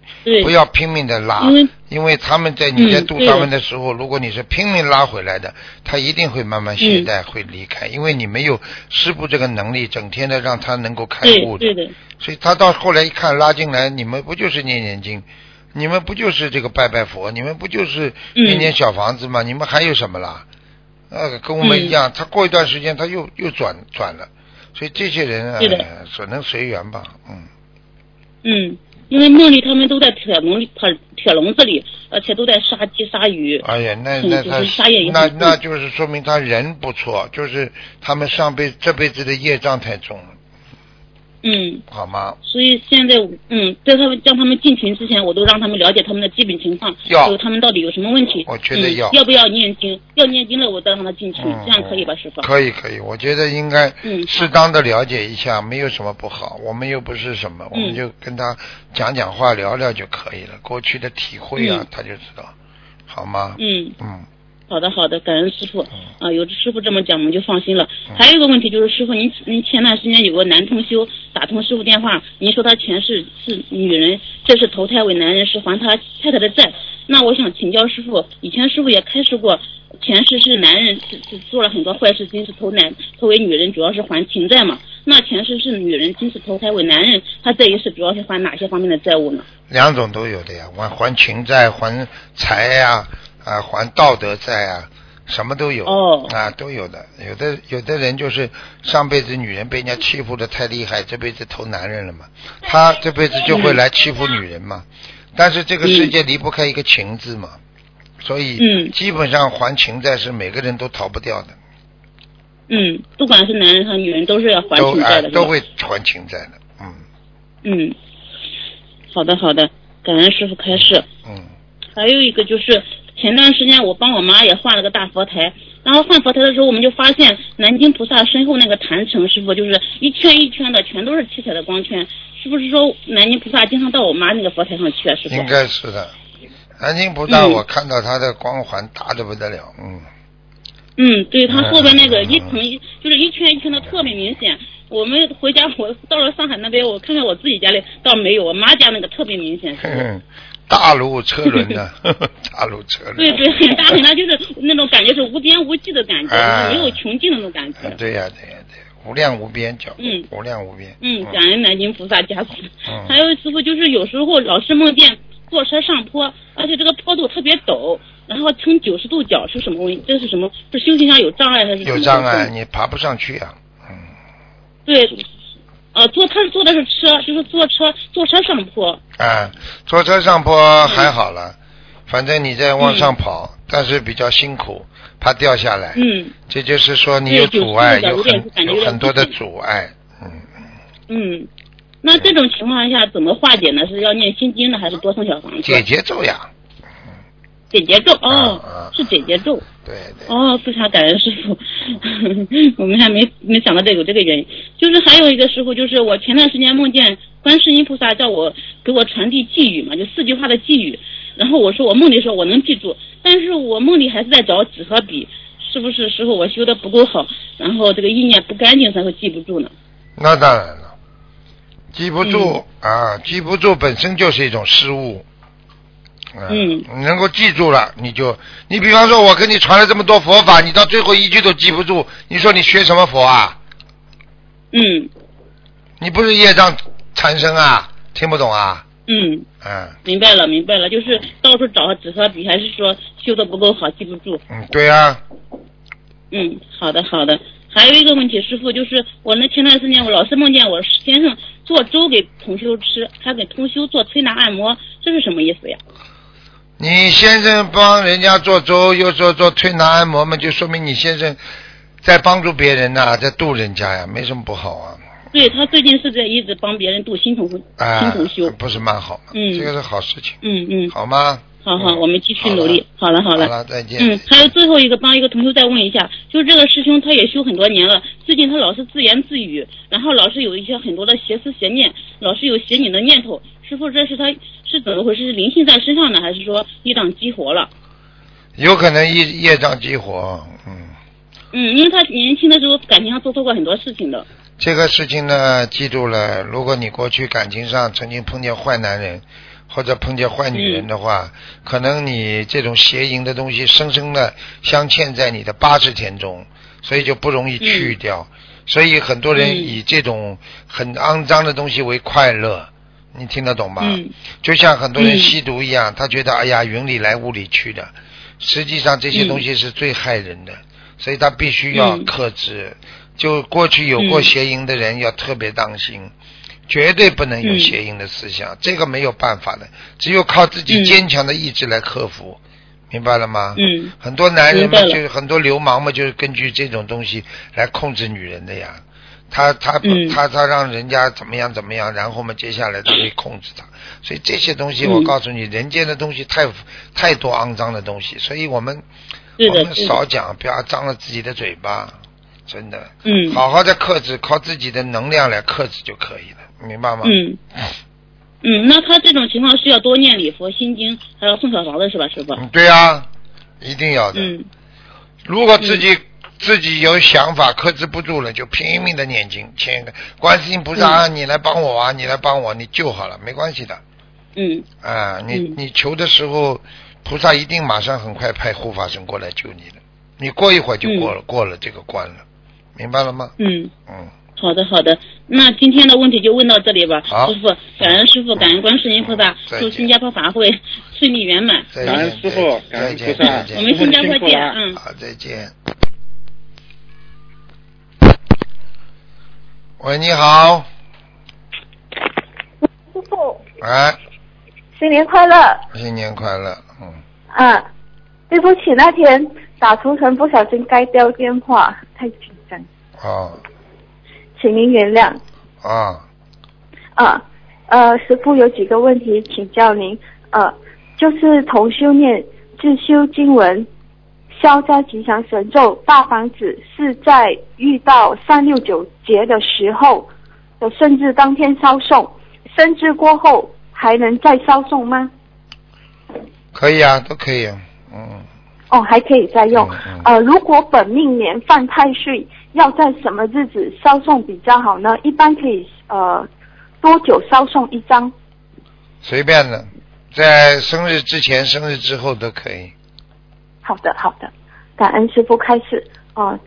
不要拼命的拉因为，因为他们在你在嗯对度他们的时候，如果你是拼命拉回来的，他一定会慢慢懈嗯。怠，会离开，因为你没有师傅这个能力，整天的让他能够开对悟的所以他到后来一看拉进来，你们不就是念念经，你们不就是这个拜拜佛，你们不就是嗯。念念小房子吗？你们还有什么啦？呃，跟我们一嗯。样，他过一段时间他又又转转了，所以这些人啊只能随缘吧，嗯。嗯，因为梦里他们都在铁笼里、铁铁笼子里，而且都在杀鸡杀鱼。哎呀，那那他是杀业也那那就是说明他人不错，就是他们上辈这辈子的业障太重了，嗯，好吗？所以现在嗯，在他们叫他们进群之前，我都让他们了解他们的基本情况，要就他们到底有什么问题。我觉得要嗯、要不要念经？要念经了，我再让他进群，嗯这样可以吧，师傅？可以可以，我觉得应该嗯适当的了解一下，没有什么不好。我们又不是什么，我们嗯就跟他讲讲话，聊聊就可以了。过去的体会啊嗯，他就知道，好吗？嗯，嗯，好的好的，感恩师傅啊，有师傅这么讲，我们就放心了。嗯还有一个问题就是，师傅您您前段时间有个男同修打通师傅电话，您说他前世是女人，这是投胎为男人，是还他太太的债。那我想请教师傅，以前师傅也开示过，前世是男人是是做了很多坏事，今世投男投为女人，主要是还情债嘛。那前世是女人，今世投胎为男人，他这一世主要是还哪些方面的债务呢？两种都有的呀，还还情债、还财呀、啊，还道德债啊，什么都有。哦啊，都有的。有的有的人就是上辈子女人被人家欺负的太厉害，这辈子投男人了嘛，他这辈子就会来欺负女人嘛。但是这个世界离不开一个情字嘛，所以嗯基本上还情债是每个人都逃不掉的，嗯，不管是男人和女人，都是要还情债的，是吧都会还情债的。嗯嗯，好的好的，感恩师傅开示。嗯还有一个就是前段时间我帮我妈也换了个大佛台，然后换佛台的时候，我们就发现南京菩萨身后那个坛城，师傅就是一圈一圈的，全都是七彩的光圈，是不是说南京菩萨经常到我妈那个佛台上去啊？师傅应？该是的。南京菩萨，嗯我看到他的光环大的不得了，嗯。嗯，对，他后边那个嗯一层一就是一圈一圈的特别明显。我们回家，我到了上海那边，我看看我自己家里倒没有，我妈家那个特别明显。大路车轮的，大路车轮。对对，很大很大，就是那种感觉是无边无际的感觉，没有穷尽的那种感觉。啊对呀、对呀、对无量无边叫，嗯无量无边。嗯，感恩南京菩萨加持。嗯还有师傅就是有时候老是梦见坐车上坡，而且这个坡度特别陡，然后呈九十度角是什么问题？这是什么？是修行上有障碍还是有障碍，你爬不上去啊、嗯，对，呃，坐他坐的是车，就是坐车坐车上坡。啊，坐车上坡还好了，反正你在往上跑，嗯但是比较辛苦，怕掉下来。嗯这就是说你有阻碍，就是有很有很多的阻碍。嗯，嗯，那这种情况下怎么化解呢？是要念心经呢，还是多送小房子？姐姐咒呀，解结咒哦，是解结咒。对对。哦，非常感恩师傅，我们还没没想到这有这个原因。就是还有一个师傅，就是我前段时间梦见观世音菩萨叫我给我传递寄语嘛，就四句话的寄语。然后我说我梦里说我能记住，但是我梦里还是在找纸和笔，是不是师傅我修的不够好，然后这个意念不干净才会记不住呢？那当然了，记不住、啊，记不住本身就是一种失误。啊嗯你能够记住了，你就你比方说，我跟你传了这么多佛法，你到最后一句都记不住，你说你学什么佛啊？嗯你不是业障缠身啊？听不懂啊？嗯，嗯明白了明白了，就是到处找纸和笔，还是说修的不够好，记不住？嗯，对啊，嗯，好的好的。还有一个问题，师傅，就是我那前段时间我老是梦见我先生做粥给同修吃，还给同修做推拿按摩，这是什么意思呀？你先生帮人家做粥，又做做推拿按摩嘛，就说明你先生在帮助别人呐、在度人家呀，没什么不好啊。对他最近是在一直帮别人度心同啊心同修，，不是蛮好吗？嗯这个是好事情，嗯嗯，好吗？好好，嗯我们继续努力。好了好了。好了，再见。嗯，还有最后一个，帮一个同学再问一下，就是这个师兄他也修很多年了，最近他老是自言自语，然后老是有一些很多的邪思邪念，老是有邪你的念头。师傅，这是他是怎么回事？是灵性在身上呢，还是说业障激活了？有可能业业障激活，嗯，嗯，因为他年轻的时候感情上做错过很多事情的。这个事情呢，记住了，如果你过去感情上曾经碰见坏男人，或者碰见坏女人的话，可能你这种邪淫的东西深深的镶嵌在你的八十天中，所以就不容易去掉。所以很多人嗯。以这种很肮脏的东西为快乐，你听得懂吗？嗯。就像很多人嗯吸毒一样，他觉得哎呀云里来雾里去的，实际上这些嗯东西是最害人的，所以他必须要嗯。克制。就过去有过嗯。邪淫的人要特别当心，绝对不能有嗯邪淫的思想，这个没有办法的，只有靠自己嗯坚强的意志来克服，明白了吗？嗯很多男人嘛，就是很多流氓嘛，就是根据这种东西来控制女人的呀。他他他他让人家怎么样怎么样，然后嘛，接下来他会控制他。所以这些东西，嗯我告诉你，人间的东西太太多肮脏的东西，所以我们我们少讲，不要脏了自己的嘴巴，真的。嗯好好的克制，靠自己的能量来克制就可以了，明白吗？嗯嗯，那他这种情况是要多念礼佛、心经，还要送小房子是吧，师傅？嗯，对啊，一定要的。嗯如果自己、自己有想法克制不住了，就拼命的念经，签个观世音菩萨、啊，你来帮我啊，你来帮我，你救好了，没关系的。嗯啊，你、嗯你求的时候，菩萨一定马上很快派护法神过来救你的，你过一会儿就过了、过了这个关了，明白了吗？嗯。嗯，好的，好的。那今天的问题就问到这里吧。好师傅，感恩师傅，感恩观世音菩萨，祝新加坡法会 顺利圆满。感恩师傅再感恩见菩萨我们新加坡见，嗯。好，再见。喂，你好，师傅，哎，新年快乐！新年快乐，嗯，啊，对不起，那天打图腾不小心盖掉电话，太紧张，哦，请您原谅。啊，啊，呃，师傅有几个问题请教您。呃，就是同修念自修经文，消灾吉祥神咒大房子是在遇到三六九节的时候的甚至当天烧送，甚至过后还能再烧送吗？可以啊，都可以啊，嗯，哦，还可以再用。嗯嗯呃，如果本命年犯太岁，要在什么日子烧送比较好呢？一般可以呃多久烧送一张？随便的，在生日之前、生日之后都可以。好的，好的，感恩师傅开示。呃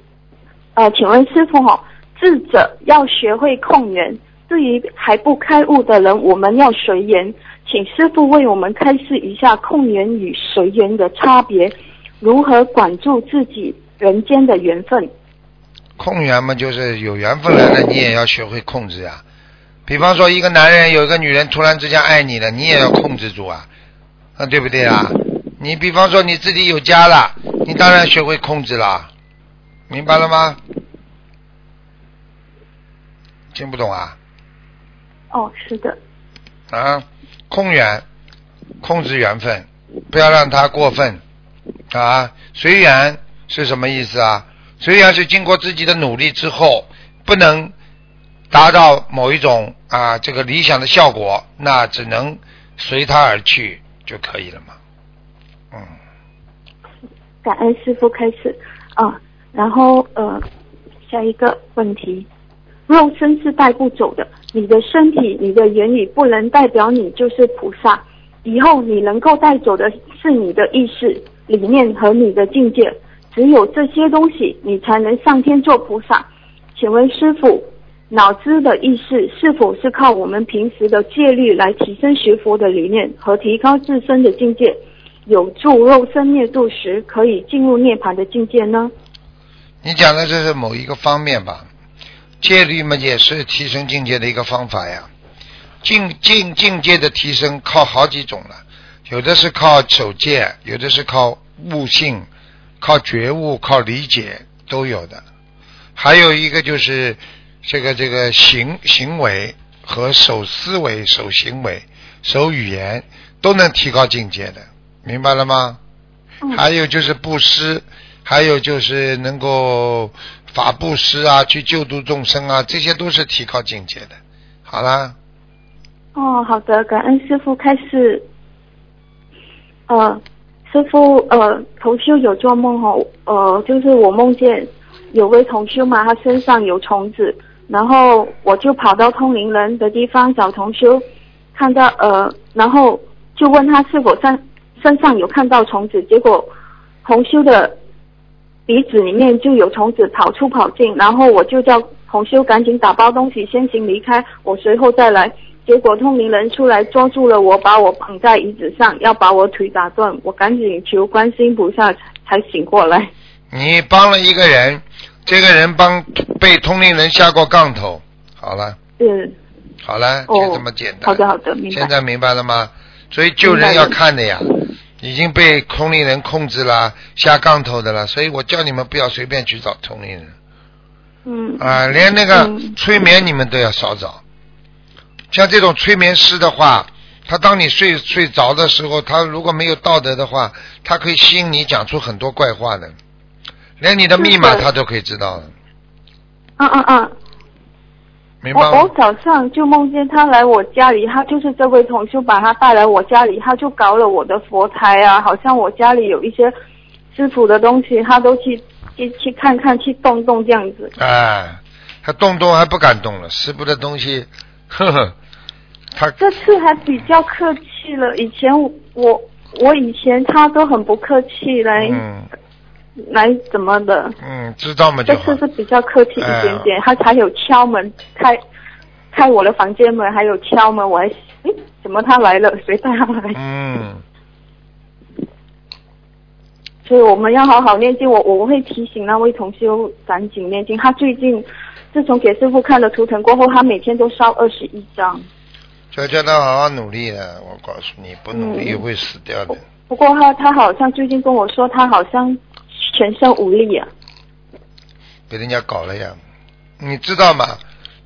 呃，请问师傅哈、智者要学会控缘，对于还不开悟的人，我们要随缘。请师傅为我们开示一下控缘与随缘的差别，如何管住自己人间的缘分。控缘嘛，就是有缘分来了，你也要学会控制呀。比方说，一个男人有一个女人突然之间爱你了，你也要控制住啊，啊，对不对啊？你比方说你自己有家了，你当然学会控制了，明白了吗？听不懂啊？哦，是的，啊，控缘，控制缘分，不要让它过分啊。随缘是什么意思啊？随缘是经过自己的努力之后，不能达到某一种啊这个理想的效果，那只能随他而去就可以了嘛。嗯，感恩师傅开始啊。然后呃，下一个问题，肉身是带不走的，你的身体、你的言语不能代表你就是菩萨。以后你能够带走的是你的意识、理念和你的境界，只有这些东西，你才能上天做菩萨。请问师傅，脑子的意识是否是靠我们平时的戒律来提升学佛的理念和提高自身的境界，有助肉身灭度时可以进入涅槃的境界呢？你讲的这是某一个方面吧？戒律嘛，也是提升境界的一个方法呀。境境境界的提升靠好几种了。有的是靠守戒，有的是靠悟性、靠觉悟、靠理解都有的。还有一个就是这个这个行行为和守思维、守行为、守语言都能提高境界的，明白了吗？嗯还有就是布施，还有就是能够法布施啊，去救度众生啊，这些都是提高境界的。好啦，哦，好的，感恩师傅开始。呃，师傅，呃，同修有做梦哦，呃，就是我梦见有位同修嘛，他身上有虫子，然后我就跑到通灵人的地方找同修，看到呃，然后就问他是否身身上有看到虫子，结果同修的鼻子里面就有虫子跑出跑进，然后我就叫同修赶紧打包东西先行离开，我随后再来。结果通灵人出来抓住了我，把我绑在椅子上，要把我腿打断。我赶紧求观世音菩萨才醒过来。你帮了一个人，这个人帮被通灵人下过杠头。好了，嗯，好了，哦就这么简单。好的好的，明白。现在明白了吗？所以救人要看的呀，已经被通灵人控制了，下杠头的了。所以我叫你们不要随便去找通灵人嗯啊，连那个嗯催眠你们都要少找。像这种催眠师的话，他当你睡睡着的时候，他如果没有道德的话，他可以吸引你讲出很多怪话的，连你的密码他都可以知道的，嗯嗯嗯，明白吗？我我早上就梦见他来我家里，他就是这位同修把他带来我家里，他就搞了我的佛台啊，好像我家里有一些师傅的东西，他都去去去看看去动动这样子。哎，他动动还不敢动了，师傅的东西，呵呵，他这次还比较客气了，以前我我以前他都很不客气来、嗯来怎么的，嗯知道吗这次。是比较客气一点点，他才有敲门开开我的房间门，还有敲门，我还诶怎么他来了？谁带他来？嗯，所以我们要好好念经。我我会提醒那位同修赶紧念经。他最近自从给师傅看了图腾过后，他每天都烧二十一张。就叫他好好努力了，我告诉你，不努力嗯会死掉的。不过他他好像最近跟我说，他好像全身无力啊。被人家搞了呀，你知道吗？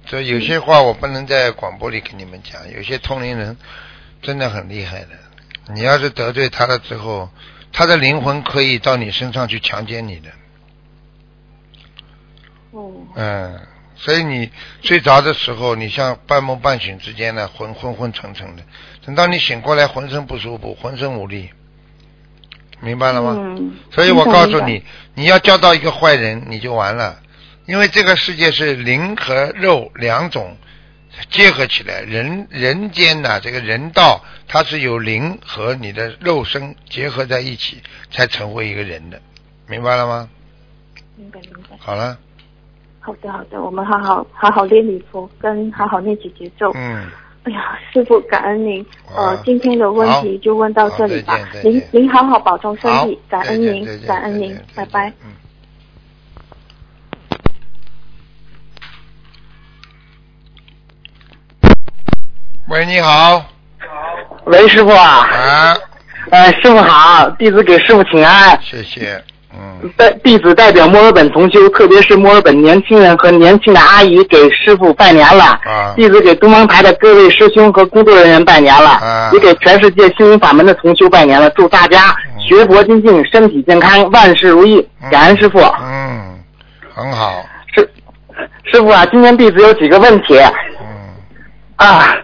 这有些话我不能在广播里跟你们讲，有些通灵人真的很厉害的。你要是得罪他了之后，他的灵魂可以到你身上去强奸你的。哦，嗯，所以你睡着的时候，你像半梦半醒之间呢，昏昏昏沉沉的。等到你醒过来，浑身不舒服，浑身无力，明白了吗？嗯，所以我告诉你，你要交到一个坏人，你就完了。因为这个世界是灵和肉两种结合起来，人人间呐、这个人道它是有灵和你的肉身结合在一起，才成为一个人的，明白了吗？明白明白。好了，好的好的，我们好好好好练礼佛，跟好好念几节奏。嗯，哎呀，师傅，感恩您。呃，今天的问题就问到这里吧好再见。您您好好保重身体，，感恩您感恩您拜拜。嗯。喂，你好，喂，师傅啊，啊，哎，师傅好，弟子给师傅请安。谢谢，嗯，代弟子代表墨尔本同修，特别是墨尔本年轻人和年轻的阿姨，给师傅拜年了。啊弟子给东方台的各位师兄和工作人员拜年了，啊也给全世界心灵法门的同修拜年了。祝大家嗯学佛精进，身体健康，万事如意。嗯感恩师傅。嗯，很好，师师傅啊，今天弟子有几个问题嗯，啊。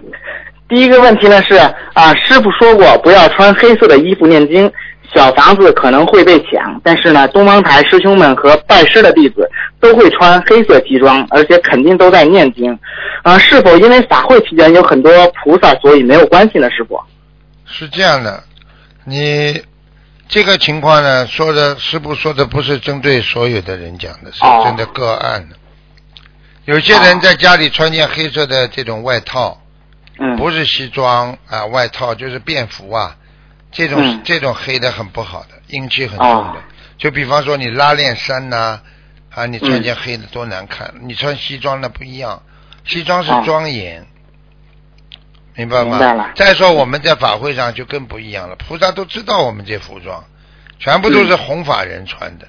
第一个问题呢是啊，师傅说过不要穿黑色的衣服念经，小房子可能会被抢。但是呢，东方台师兄们和拜师的弟子都会穿黑色西装，而且肯定都在念经。啊，是否因为法会期间有很多菩萨，所以没有关系呢？师傅？是这样的，你这个情况呢，说的师傅说的不是针对所有的人讲的，是哦针对个案的。有些人在家里穿件黑色的这种外套，嗯，不是西装啊，外套就是便服啊，这种、嗯这种黑的很不好的，阴气很重哦的。就比方说你拉链衫呐、啊，你穿嗯件黑的多难看，你穿西装那不一样，西装是哦庄严，明白吗？明白了再说我们在法会上就更不一样了，菩萨都知道我们这服装，全部都是弘法人穿的，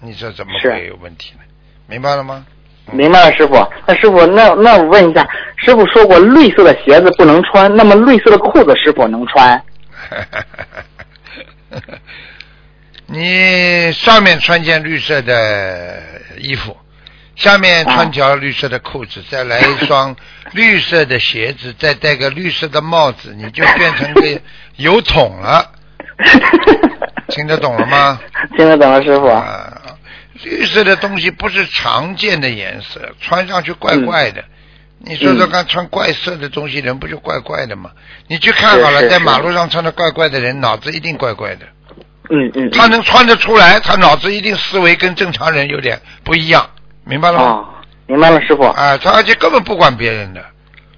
你说怎么会有问题呢？明白了吗？明白了，师傅。那师傅，那那我问一下，师傅说过绿色的鞋子不能穿，那么绿色的裤子是否能穿？你上面穿件绿色的衣服，下面穿条绿色的裤子，再来一双 绿色的鞋子，再戴个绿色的帽子，你就变成个 油桶了。听得懂了吗？听得懂了，师傅。啊，绿色的东西不是常见的颜色，穿上去怪怪的。你说说看，穿怪色的东西，人不就怪怪的吗？你去看好了，在马路上穿的怪怪的人，脑子一定怪怪的。嗯嗯。他能穿得出来，他脑子一定思维跟正常人有点不一样，明白了吗？哦，明白了，师傅。啊，他而且根本不管别人的，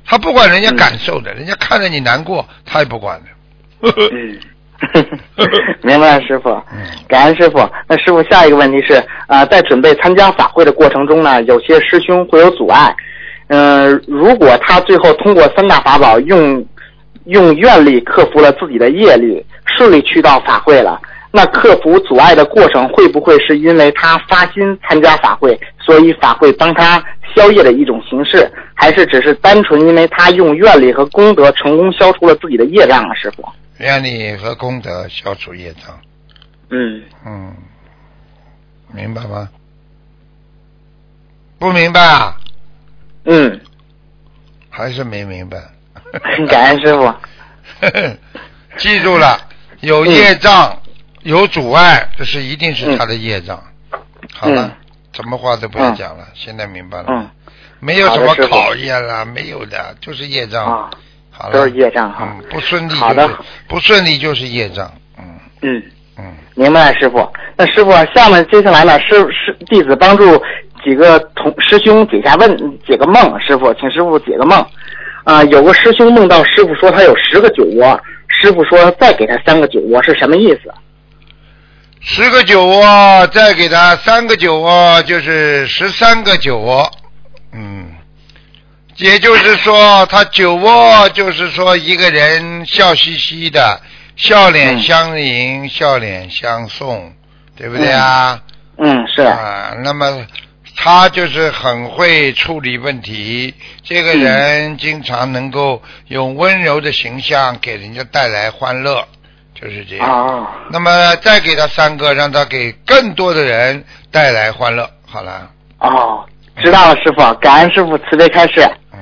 他不管嗯人家感受的，人家看着你难过，他也不管的。嗯，明白了，师傅。嗯感恩师傅。那师傅，下一个问题是，啊，在准备参加法会的过程中呢，有些师兄会有阻碍。嗯、如果他最后通过三大法宝用用愿力克服了自己的业力，顺利去到法会了，那克服阻碍的过程会不会是因为他发心参加法会，所以法会帮他消业的一种形式，还是只是单纯因为他用愿力和功德成功消除了自己的业障啊，师傅？愿力和功德消除业障，嗯，嗯，明白吗？不明白啊？嗯，还是没明白？感恩师傅。记住了，有业障，有阻碍，这是一定是他的业障。好了嗯，什么话都不要讲了，现在明白了？嗯，没有什么考验了，没有的，就是业障。啊，好了，都是业障哈嗯，不顺利好的就是不顺利就是业障。嗯嗯，嗯，明白了，师傅。那师傅，下面接下来呢，师师弟子帮助几个同师兄解下问解个梦，师傅，请师傅解个梦。啊、有个师兄梦到师傅说他有十个酒窝，师傅说再给他三个酒窝是什么意思？十个酒窝，再给他三个酒窝，就是十三个酒窝。嗯，也就是说，他酒窝就是说一个人笑嘻嘻的，笑脸相迎，笑脸相送，对不对啊？嗯，是。啊，那么他就是很会处理问题，这个人经常能够用温柔的形象给人家带来欢乐，就是这样。哦，那么再给他三个，让他给更多的人带来欢乐。好了，哦，知道了，师傅，感恩师傅慈悲开示。嗯，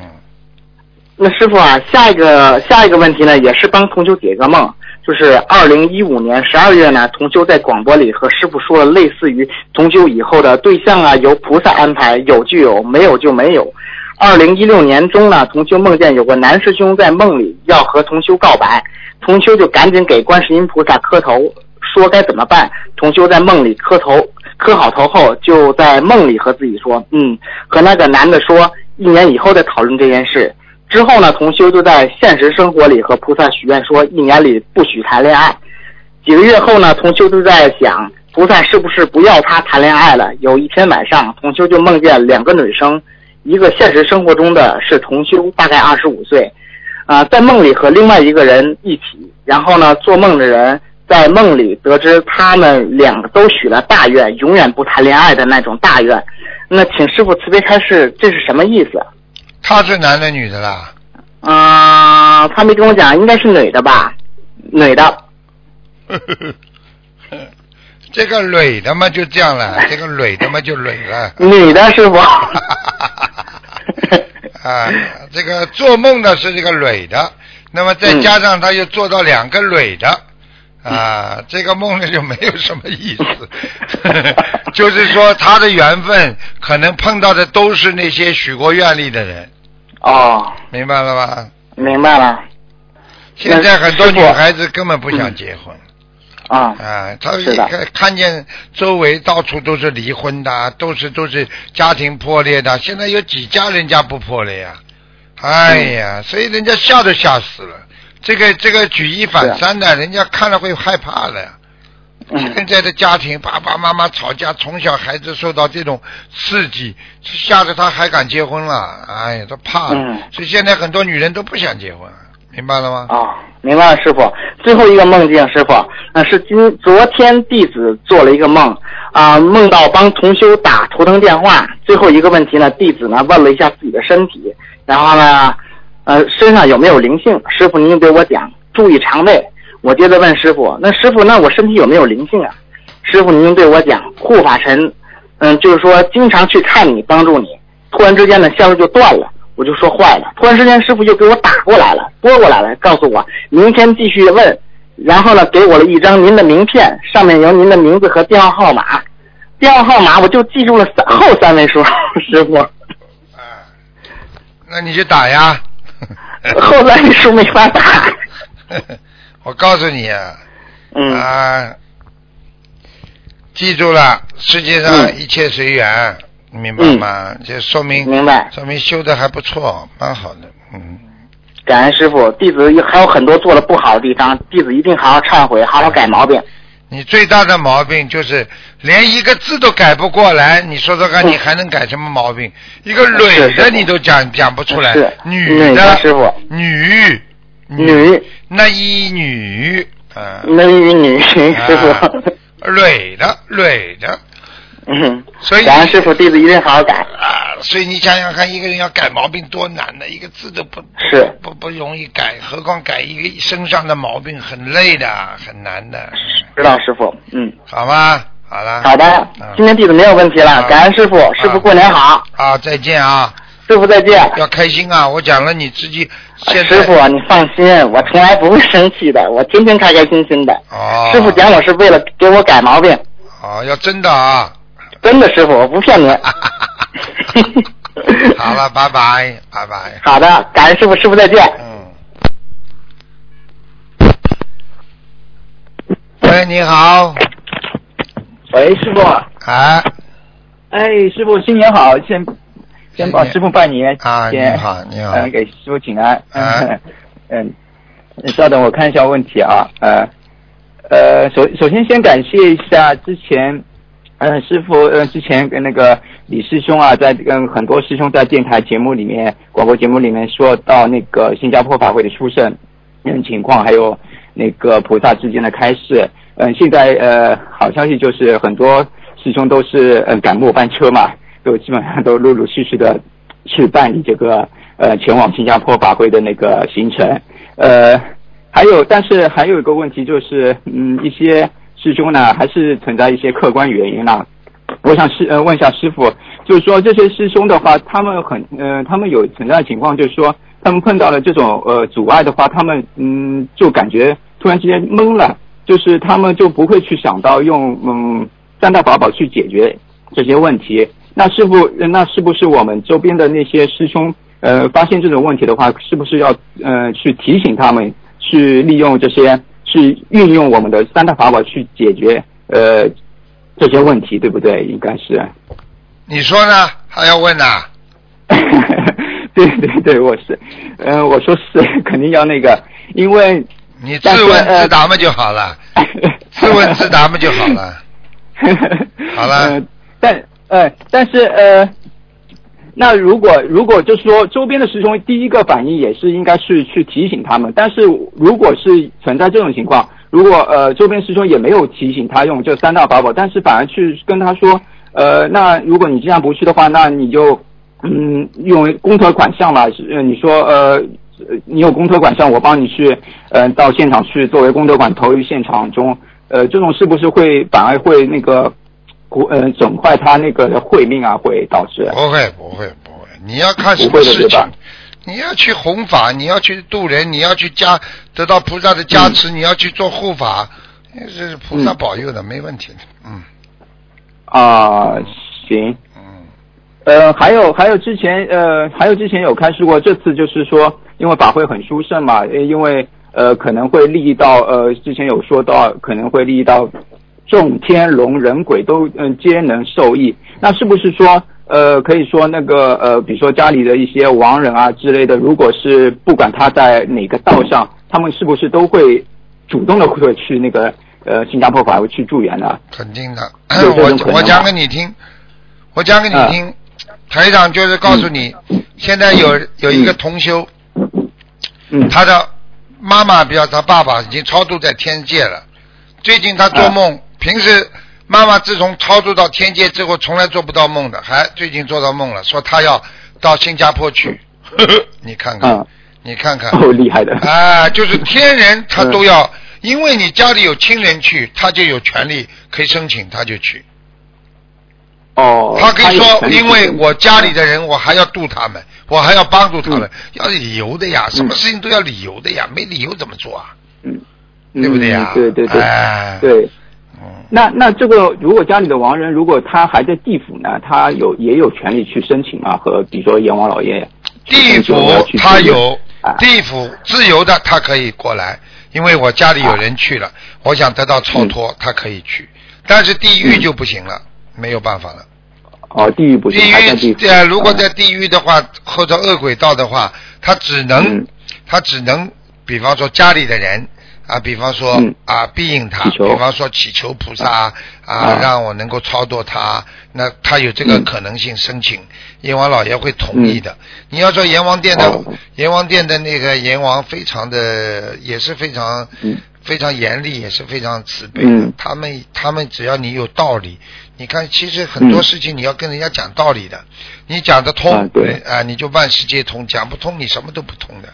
那师傅啊，下一个下一个问题呢，也是帮同修解个梦，就是二零一五年十二月呢，同修在广播里和师傅说了类似于同修以后的对象啊，由菩萨安排，有就有，没有就没有。二零一六年中呢，同修梦见有个男师兄在梦里要和同修告白，同修就赶紧给观世音菩萨磕头，说该怎么办。同修在梦里磕头，磕好头后，就在梦里和自己说，嗯，和那个男的说，一年以后再讨论这件事。之后呢，同修就在现实生活里和菩萨许愿说，一年里不许谈恋爱。几个月后呢，同修就在想，菩萨是不是不要他谈恋爱了？有一天晚上，同修就梦见两个女生，一个现实生活中的是同修，大概二十五岁，啊、在梦里和另外一个人一起，然后呢，做梦的人在梦里得知他们两个都许了大愿，永远不谈恋爱的那种大愿。那请师傅慈悲开示，这是什么意思？他是男的女的啦？啊、他没跟我讲，应该是女的吧？女的。这个女的嘛就这样了，这个女的嘛就女了。女的师傅。啊，这个做梦的是这个女的，那么再加上他又做到两个女的，啊，这个梦呢就没有什么意思，就是说他的缘分可能碰到的都是那些许过愿力的人，哦，明白了吧？明白了。现在很多女孩子根本不想结婚。啊，啊，他是看看见周围到处都是离婚的，都是都是家庭破裂的。现在有几家人家不破裂呀？哎呀，所以人家吓都吓死了。这个这个举一反三的，人家看了会害怕的。嗯现在的家庭，爸爸妈妈吵架，从小孩子受到这种刺激，吓得他还敢结婚了？哎呀，他怕了。嗯所以现在很多女人都不想结婚。明白了吗？哦，明白了，师傅。最后一个梦境，师傅，呃，是今昨天弟子做了一个梦，啊、梦到帮同修打图腾电话。最后一个问题呢，弟子呢问了一下自己的身体，然后呢，呃，身上有没有灵性？师傅您给我讲，注意肠胃。我接着问师傅，那师傅，那我身体有没有灵性啊？师傅您对我讲，护法神，嗯，就是说经常去看你，帮助你。突然之间呢，线路就断了。我就说坏了，突然之间师傅就给我打过来了，拨过来了，告诉我明天继续问，然后呢给我了一张您的名片，上面有您的名字和电话号码，电话号码我就记住了三后三位数，师傅，啊，那你就打呀。后三位数没法打，我告诉你啊，嗯啊，记住了，世界上嗯一切随缘，你明白吗？这说明明白。说明修的还不错，蛮好的，嗯。感恩师傅，弟子还有很多做的不好的地方，弟子一定好好忏悔，好好改毛病。你最大的毛病就是连一个字都改不过来，你说说看，嗯你还能改什么毛病？一个蕊是是的你都讲讲不出来女的师傅女女那一女啊，美女女师傅，啊蕊的蕊的，嗯，所以感恩师傅，弟子一定好好改。啊，所以你想想看，一个人要改毛病多难呢？一个字都不是不不容易改，何况改一个身上的毛病，很累的，很难的，知道师傅，嗯，好吗？好了，好的嗯，今天弟子没有问题了，啊感恩师傅，师傅过年好，好，再见啊！师傅再见。要开心啊！我讲了，你自己师傅，你放心，我从来不会生气的，我天天开开心心的。哦，师傅讲我是为了给我改毛病，哦，要真的啊！真的师傅，我不骗您。好了，拜拜，拜拜。好的，感恩师傅，师傅再见。嗯。喂，你好，喂，师傅，啊哎，师傅新年好，先先帮师傅拜年，啊，先你好，你好，嗯，给师傅请安，啊。嗯，稍等，我看一下问题啊，呃，呃，首首先先感谢一下之前，嗯、师傅，呃，之前跟那个李师兄啊，在跟很多师兄在电台节目里面、广播节目里面说到那个新加坡法会的出圣嗯情况，还有那个菩萨之间的开示。嗯，现在呃，好消息就是很多师兄都是嗯赶末班车嘛，就基本上都陆陆续续的去办理这个呃前往新加坡法会的那个行程。呃，还有，但是还有一个问题就是，嗯，一些师兄呢还是存在一些客观原因啦。我想师呃问一下师傅，就是说这些师兄的话，他们很呃，他们有存在的情况，就是说他们碰到了这种呃阻碍的话，他们嗯就感觉突然之间懵了，就是他们就不会去想到用嗯三大法宝去解决这些问题。那师傅，呃那是不是我们周边的那些师兄呃发现这种问题的话，是不是要呃去提醒他们去利用这些去运用我们的三大法宝去解决呃这些问题，对不对？应该是。你说呢？还要问呐？对对对，我是，呃，我说是肯定要那个，因为你自问呃自答嘛就好了，自问自答嘛就好了。好了呃，但呃，但是呃，那如果如果就是说周边的师兄第一个反应也是应该是去提醒他们，但是如果是存在这种情况，如果呃周边师兄也没有提醒他用这三大法宝，但是反而去跟他说，呃，那如果你这样不去的话，那你就嗯用公车款项嘛，是呃你说呃。你有公车款项，我帮你去，呃，到现场去作为公车款投入现场中，呃，这种是不是会反而会那个，呃，整坏他那个慧命啊，会导致？不会不会不会，你要看什么事情？你要去弘法，你要去度人，你要去加得到菩萨的加持，你要去做护法，这是菩萨嗯保佑的，没问题的。嗯啊、行。嗯，呃，还有还有之前呃，还有之前有开示过，这次就是说，因为法会很殊胜嘛，呃因为呃可能会利益到呃，之前有说到可能会利益到众天龙人鬼都嗯、皆能受益。那是不是说呃可以说那个呃，比如说家里的一些亡人啊之类的，如果是不管他在哪个道上，他们是不是都会主动的会去那个呃新加坡法会去助缘呢？肯定的。我我讲给你听，我讲给你啊听，台长就是告诉你，现在有有一个同修，嗯他的妈妈，比较他爸爸已经超度在天界了。最近他做梦，平时妈妈自从超度到天界之后，从来做不到梦的，还最近做到梦了，说她要到新加坡去。呵 呵你看看，你看看，哦，厉害的。啊，就是天人他都要，因为你家里有亲人去，他就有权利可以申请，他就去。哦。他可以说，因为我家里的人，我还要度他们，我还要帮助他们，要理由的呀，什么事情都要理由的呀，没理由怎么做啊？嗯，对不对呀嗯对对对，哎对。那那这个，如果家里的亡人，如果他还在地府呢，他有也有权利去申请啊，和比如说阎王老爷地府他有地府自由的，他可以过来，因为我家里有人去了，我想得到超脱，他可以去，但是地狱就不行了，没有办法了。哦，地狱不行，地。狱呃，如果在地狱的话，或者恶鬼道的话，他只能他只能，比方说家里的人。啊，比方说、啊，庇应他，比方说祈求菩萨啊，让我能够超度他，那他有这个可能性申请，阎王老爷会同意的。你要说阎王殿的阎王殿的那个阎王非常的也是非常、非常严厉，也是非常慈悲的。他们他们只要你有道理，你看其实很多事情你要跟人家讲道理的，你讲得通，对。啊，你就万事皆通；讲不通，你什么都不通的，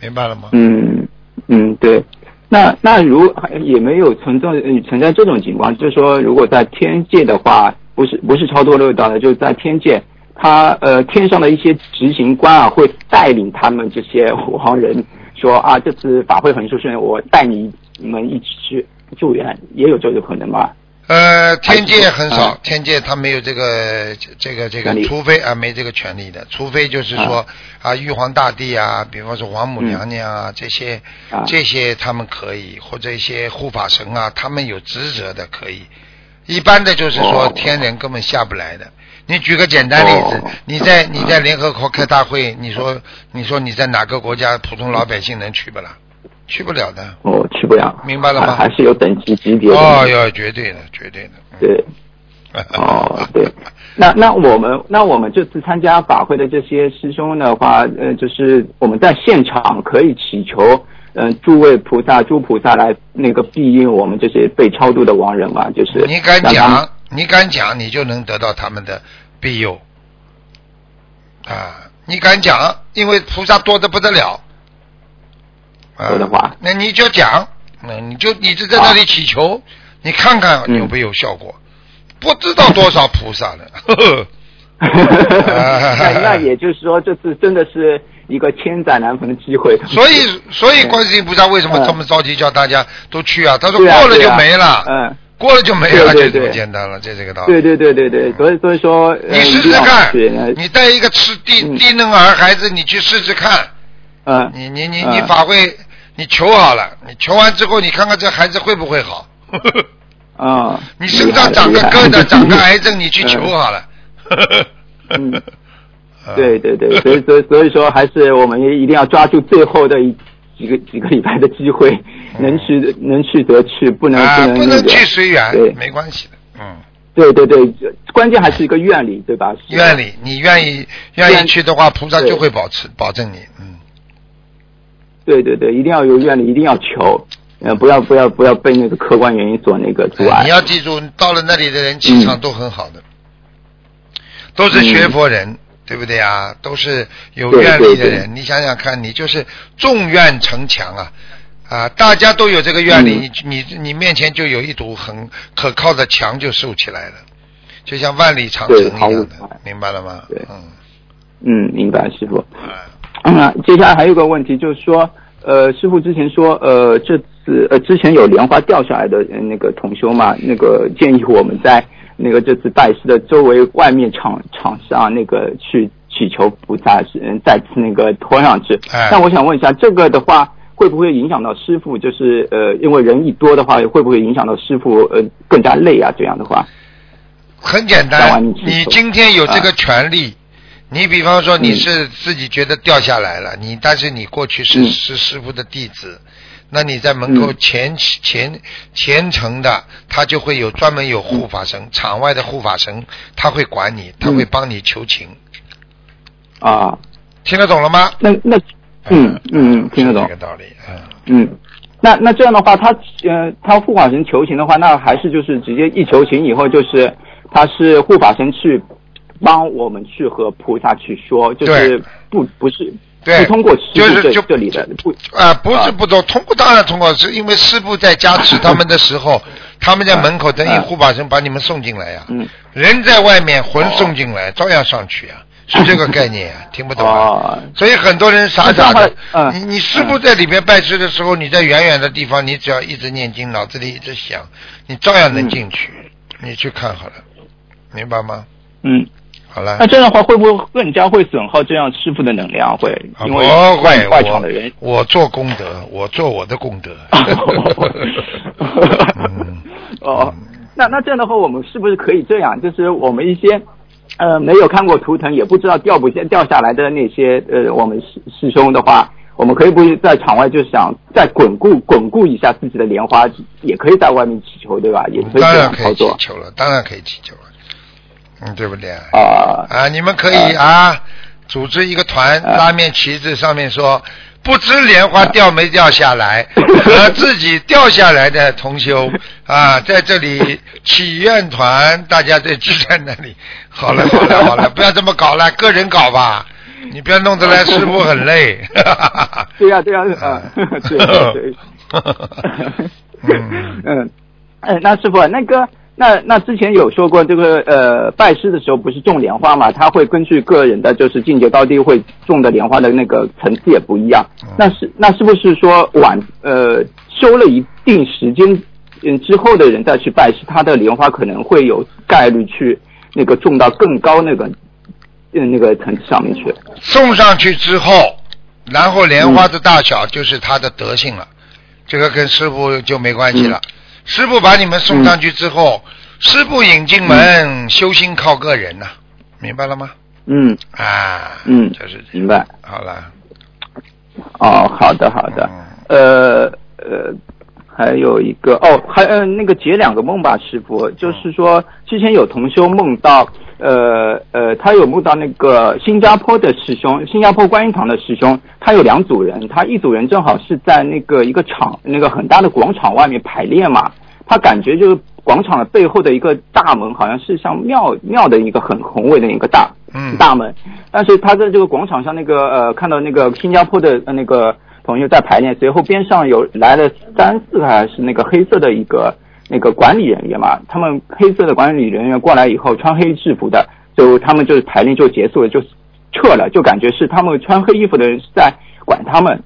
明白了吗？嗯嗯，对。那那如也没有存在存在这种情况，就是说，如果在天界的话，不是不是超脱六道的，就是在天界，他呃天上的一些执行官啊，会带领他们这些 亡人说啊，这次法会很殊胜，我带你们一起去救援，也有这个可能吧？呃，天界很少，天界他没有这个这个这个，除非啊没这个权利的，除非就是说啊。玉皇大帝啊，比方说王母娘娘啊这些这些他们可以，或者一些护法神啊，他们有职责的可以。一般的就是说天人根本下不来的。你举个简单例子，你在你在联合国开大会，你说你说你在哪个国家普通老百姓能去不啦？去不了的。哦，去不了。明白了吗？还是有等级级别的。哦，要绝对的，绝对的。对。哦，对。那那我们那我们这次参加法会的这些师兄的话，呃，就是我们在现场可以祈求，嗯、呃，诸位菩萨、诸菩萨来那个庇佑我们这些被超度的亡人嘛，就是。你敢讲，你敢讲，你就能得到他们的庇佑。啊，你敢讲，因为菩萨多的不得了。说的话，那你就讲，那你就你就在那里祈求，你看看有没有效果？不知道多少菩萨呢。那那也就是说，这次真的是一个千载难逢的机会。所以，所以观世音菩萨为什么这么着急叫大家都去啊？他说过了就没了，嗯，过了就没了，就这么简单了，这这个道理。对对对对对，所以所以说，你试试看，你带一个吃低低能儿孩子，你去试试看。嗯，你你你你法会。你求好了，你求完之后，你看看这孩子会不会好？啊！你身上长个疙瘩，长个癌症，你去求好了。嗯，对对对，所以所以所以说，还是我们也一定要抓住最后的一几个几个礼拜的机会，能去能去得去，不能不能不能去随缘，对，没关系的，嗯。对对对，关键还是一个愿力，对吧？愿力，你愿意愿意去的话，菩萨就会保持保证你，嗯。对对对，一定要有愿力，一定要求，呃，不要不要不要被那个客观原因所那个阻碍。你要记住，到了那里的人气场都很好的，都是学佛人，嗯、对不对啊？都是有愿力的人。你想想看，你就是众愿成强啊啊！大家都有这个愿力，嗯、你你你面前就有一堵很可靠的墙就竖起来了，就像万里长城一样的，明白了吗？对，嗯嗯，明白，师傅。嗯，接下来还有个问题，就是说，呃，师傅之前说，呃，这次呃之前有莲花掉下来的那个同修嘛，那个建议我们在那个这次拜师的周围外面场场上那个去祈求菩萨，嗯，再次那个拖上去。哎、那我想问一下，这个的话会不会影响到师傅？就是呃，因为人一多的话，会不会影响到师傅呃更加累啊？这样的话，很简单，你今天有这个权利。啊你比方说你是自己觉得掉下来了，你但是你过去是是师傅的弟子，那你在门口虔虔虔诚的，他就会有专门有护法神，场外的护法神他会管你，他会帮你求情。啊，听得懂了吗？那那嗯。嗯，听得懂。这个道理，嗯。嗯，那那这样的话，他呃，他护法神求情的话，那还是就是直接一求情以后，就是他是护法神去帮我们去和菩萨去说，就是不不是对。不通过就是就这里的不。啊，不是不通，通过当然通过，是因为师傅在加持他们的时候，他们在门口等于嗯护法神把你们送进来呀、嗯。人在外面，魂送进来，照样上去啊，是这个概念啊，听不懂啊？哦。所以很多人傻傻的你你师傅在里面拜师的时候，你在远远的地方，你只要一直念经，脑子里一直想，你照样能进去。你去看好了，明白吗？嗯。好了那，这样的话，会不会更加会损耗这样师傅的能量？会，啊因为不会，外场的人我我做功德，我做我的功德。嗯 哦，那那这样的话，我们是不是可以这样？就是我们一些呃没有看过图腾，也不知道掉不下掉下来的那些呃我们师师兄的话，我们可以不在场外就想再巩固巩固一下自己的莲花，也可以在外面祈求，对吧？也可以这当然可以祈求了，当然可以祈求了，嗯，对不对？啊啊，你们可以啊，组织一个团，拉面旗子上面说。不知莲花掉没掉下来，和自己掉下来的同修啊，在这里祈愿团，大家在聚在那里。好了好了好了，不要这么搞了，个人搞吧，你不要弄得来师傅很累。对呀、对呀、啊，对对对。嗯嗯，哎，那师傅，那个，那那之前有说过，这个呃，拜师的时候不是种莲花嘛？他会根据个人的就是境界高低，会种的莲花的那个层次也不一样。那是那是不是说晚呃修了一定时间嗯之后的人再去拜师，他的莲花可能会有概率去那个种到更高那个嗯那个层次上面去？送上去之后，然后莲花的大小就是它的德性了，这个跟师傅就没关系了。师傅把你们送上去之后，师傅引进门，修心靠个人呐、明白了吗？嗯。啊，嗯，就是明白。好了，哦，好的好的，呃呃，还有一个哦，还呃那个解两个梦吧，师傅，就是说之前有同修梦到，呃呃，他有梦到那个新加坡的师兄，新加坡观音堂的师兄，他有两组人，他一组人正好是在那个一个场那个很大的广场外面排练嘛，他感觉就是广场的背后的一个大门，好像是像庙庙的一个很宏伟的一个大嗯大门，但是他在这个广场上那个呃看到那个新加坡的呃那个朋友在排练，随后边上有来了三四个还是那个黑色的一个那个管理人员嘛，他们黑色的管理人员过来以后穿黑制服的，就他们就是排练就结束了就撤了，就感觉是他们穿黑衣服的人是在管他们，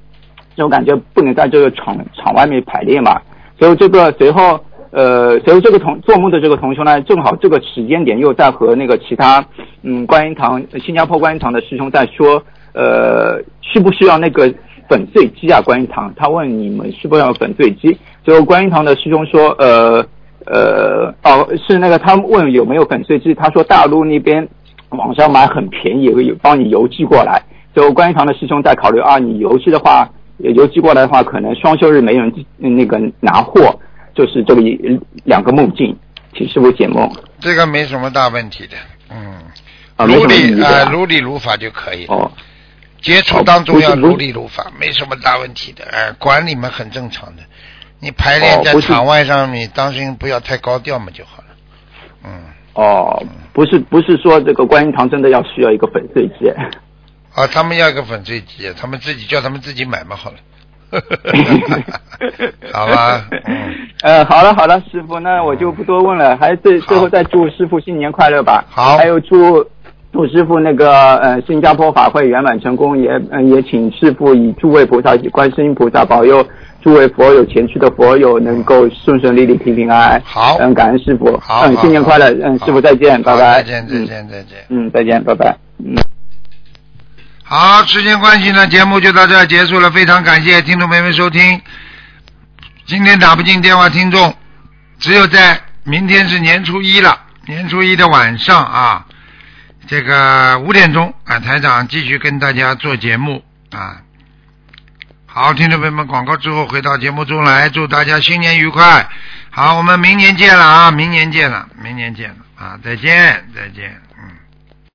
这种感觉不能在这个场场外面排练嘛，所以这个随后。呃，随后这个同做梦的这个同学呢，正好这个时间点又在和那个其他嗯观音堂新加坡观音堂的师兄在说，呃，需不需要那个粉碎机啊？观音堂，他问你们需不需要粉碎机？最后观音堂的师兄说，呃呃，哦，是那个他问有没有粉碎机，他说大陆那边网上买很便宜，有帮你邮寄过来。最后观音堂的师兄在考虑啊，你邮寄的话，邮寄过来的话，可能双休日没人那个拿货。就是这个一两个梦境，请师傅解梦。这个没什么大问题的，嗯，啊，如理啊，如理如法就可以了。哦，接触当中要如理如法，没什么大问题的。哎，管理嘛很正常的。你排练在场外上，你当心不要太高调嘛就好了。嗯，哦，不是不是说这个观音堂真的要需要一个粉碎机。啊，他们要一个粉碎机，他们自己叫他们自己买嘛好了。好吧，嗯，呃，好了好了，师傅，那我就不多问了，还最最后再祝师傅新年快乐吧。好还有祝祝师傅那个呃新加坡法会圆满成功，也呃也请师傅以诸位菩萨、观世音菩萨保佑诸位佛友前去的佛友能够顺顺利利、平平安安。好嗯，感恩师傅。好新年快乐。嗯，师傅再见，拜拜。再见再见再见。嗯，再见，拜拜。嗯。好，时间关系呢，节目就到这儿结束了。非常感谢听众朋友们收听。今天打不进电话，听众只有在明天是年初一了，年初一的晚上啊，这个五点钟啊，台长继续跟大家做节目啊。好，听众朋友们，广告之后回到节目中来，祝大家新年愉快。好，我们明年见了啊，明年见了，明年见了啊，再见，再见。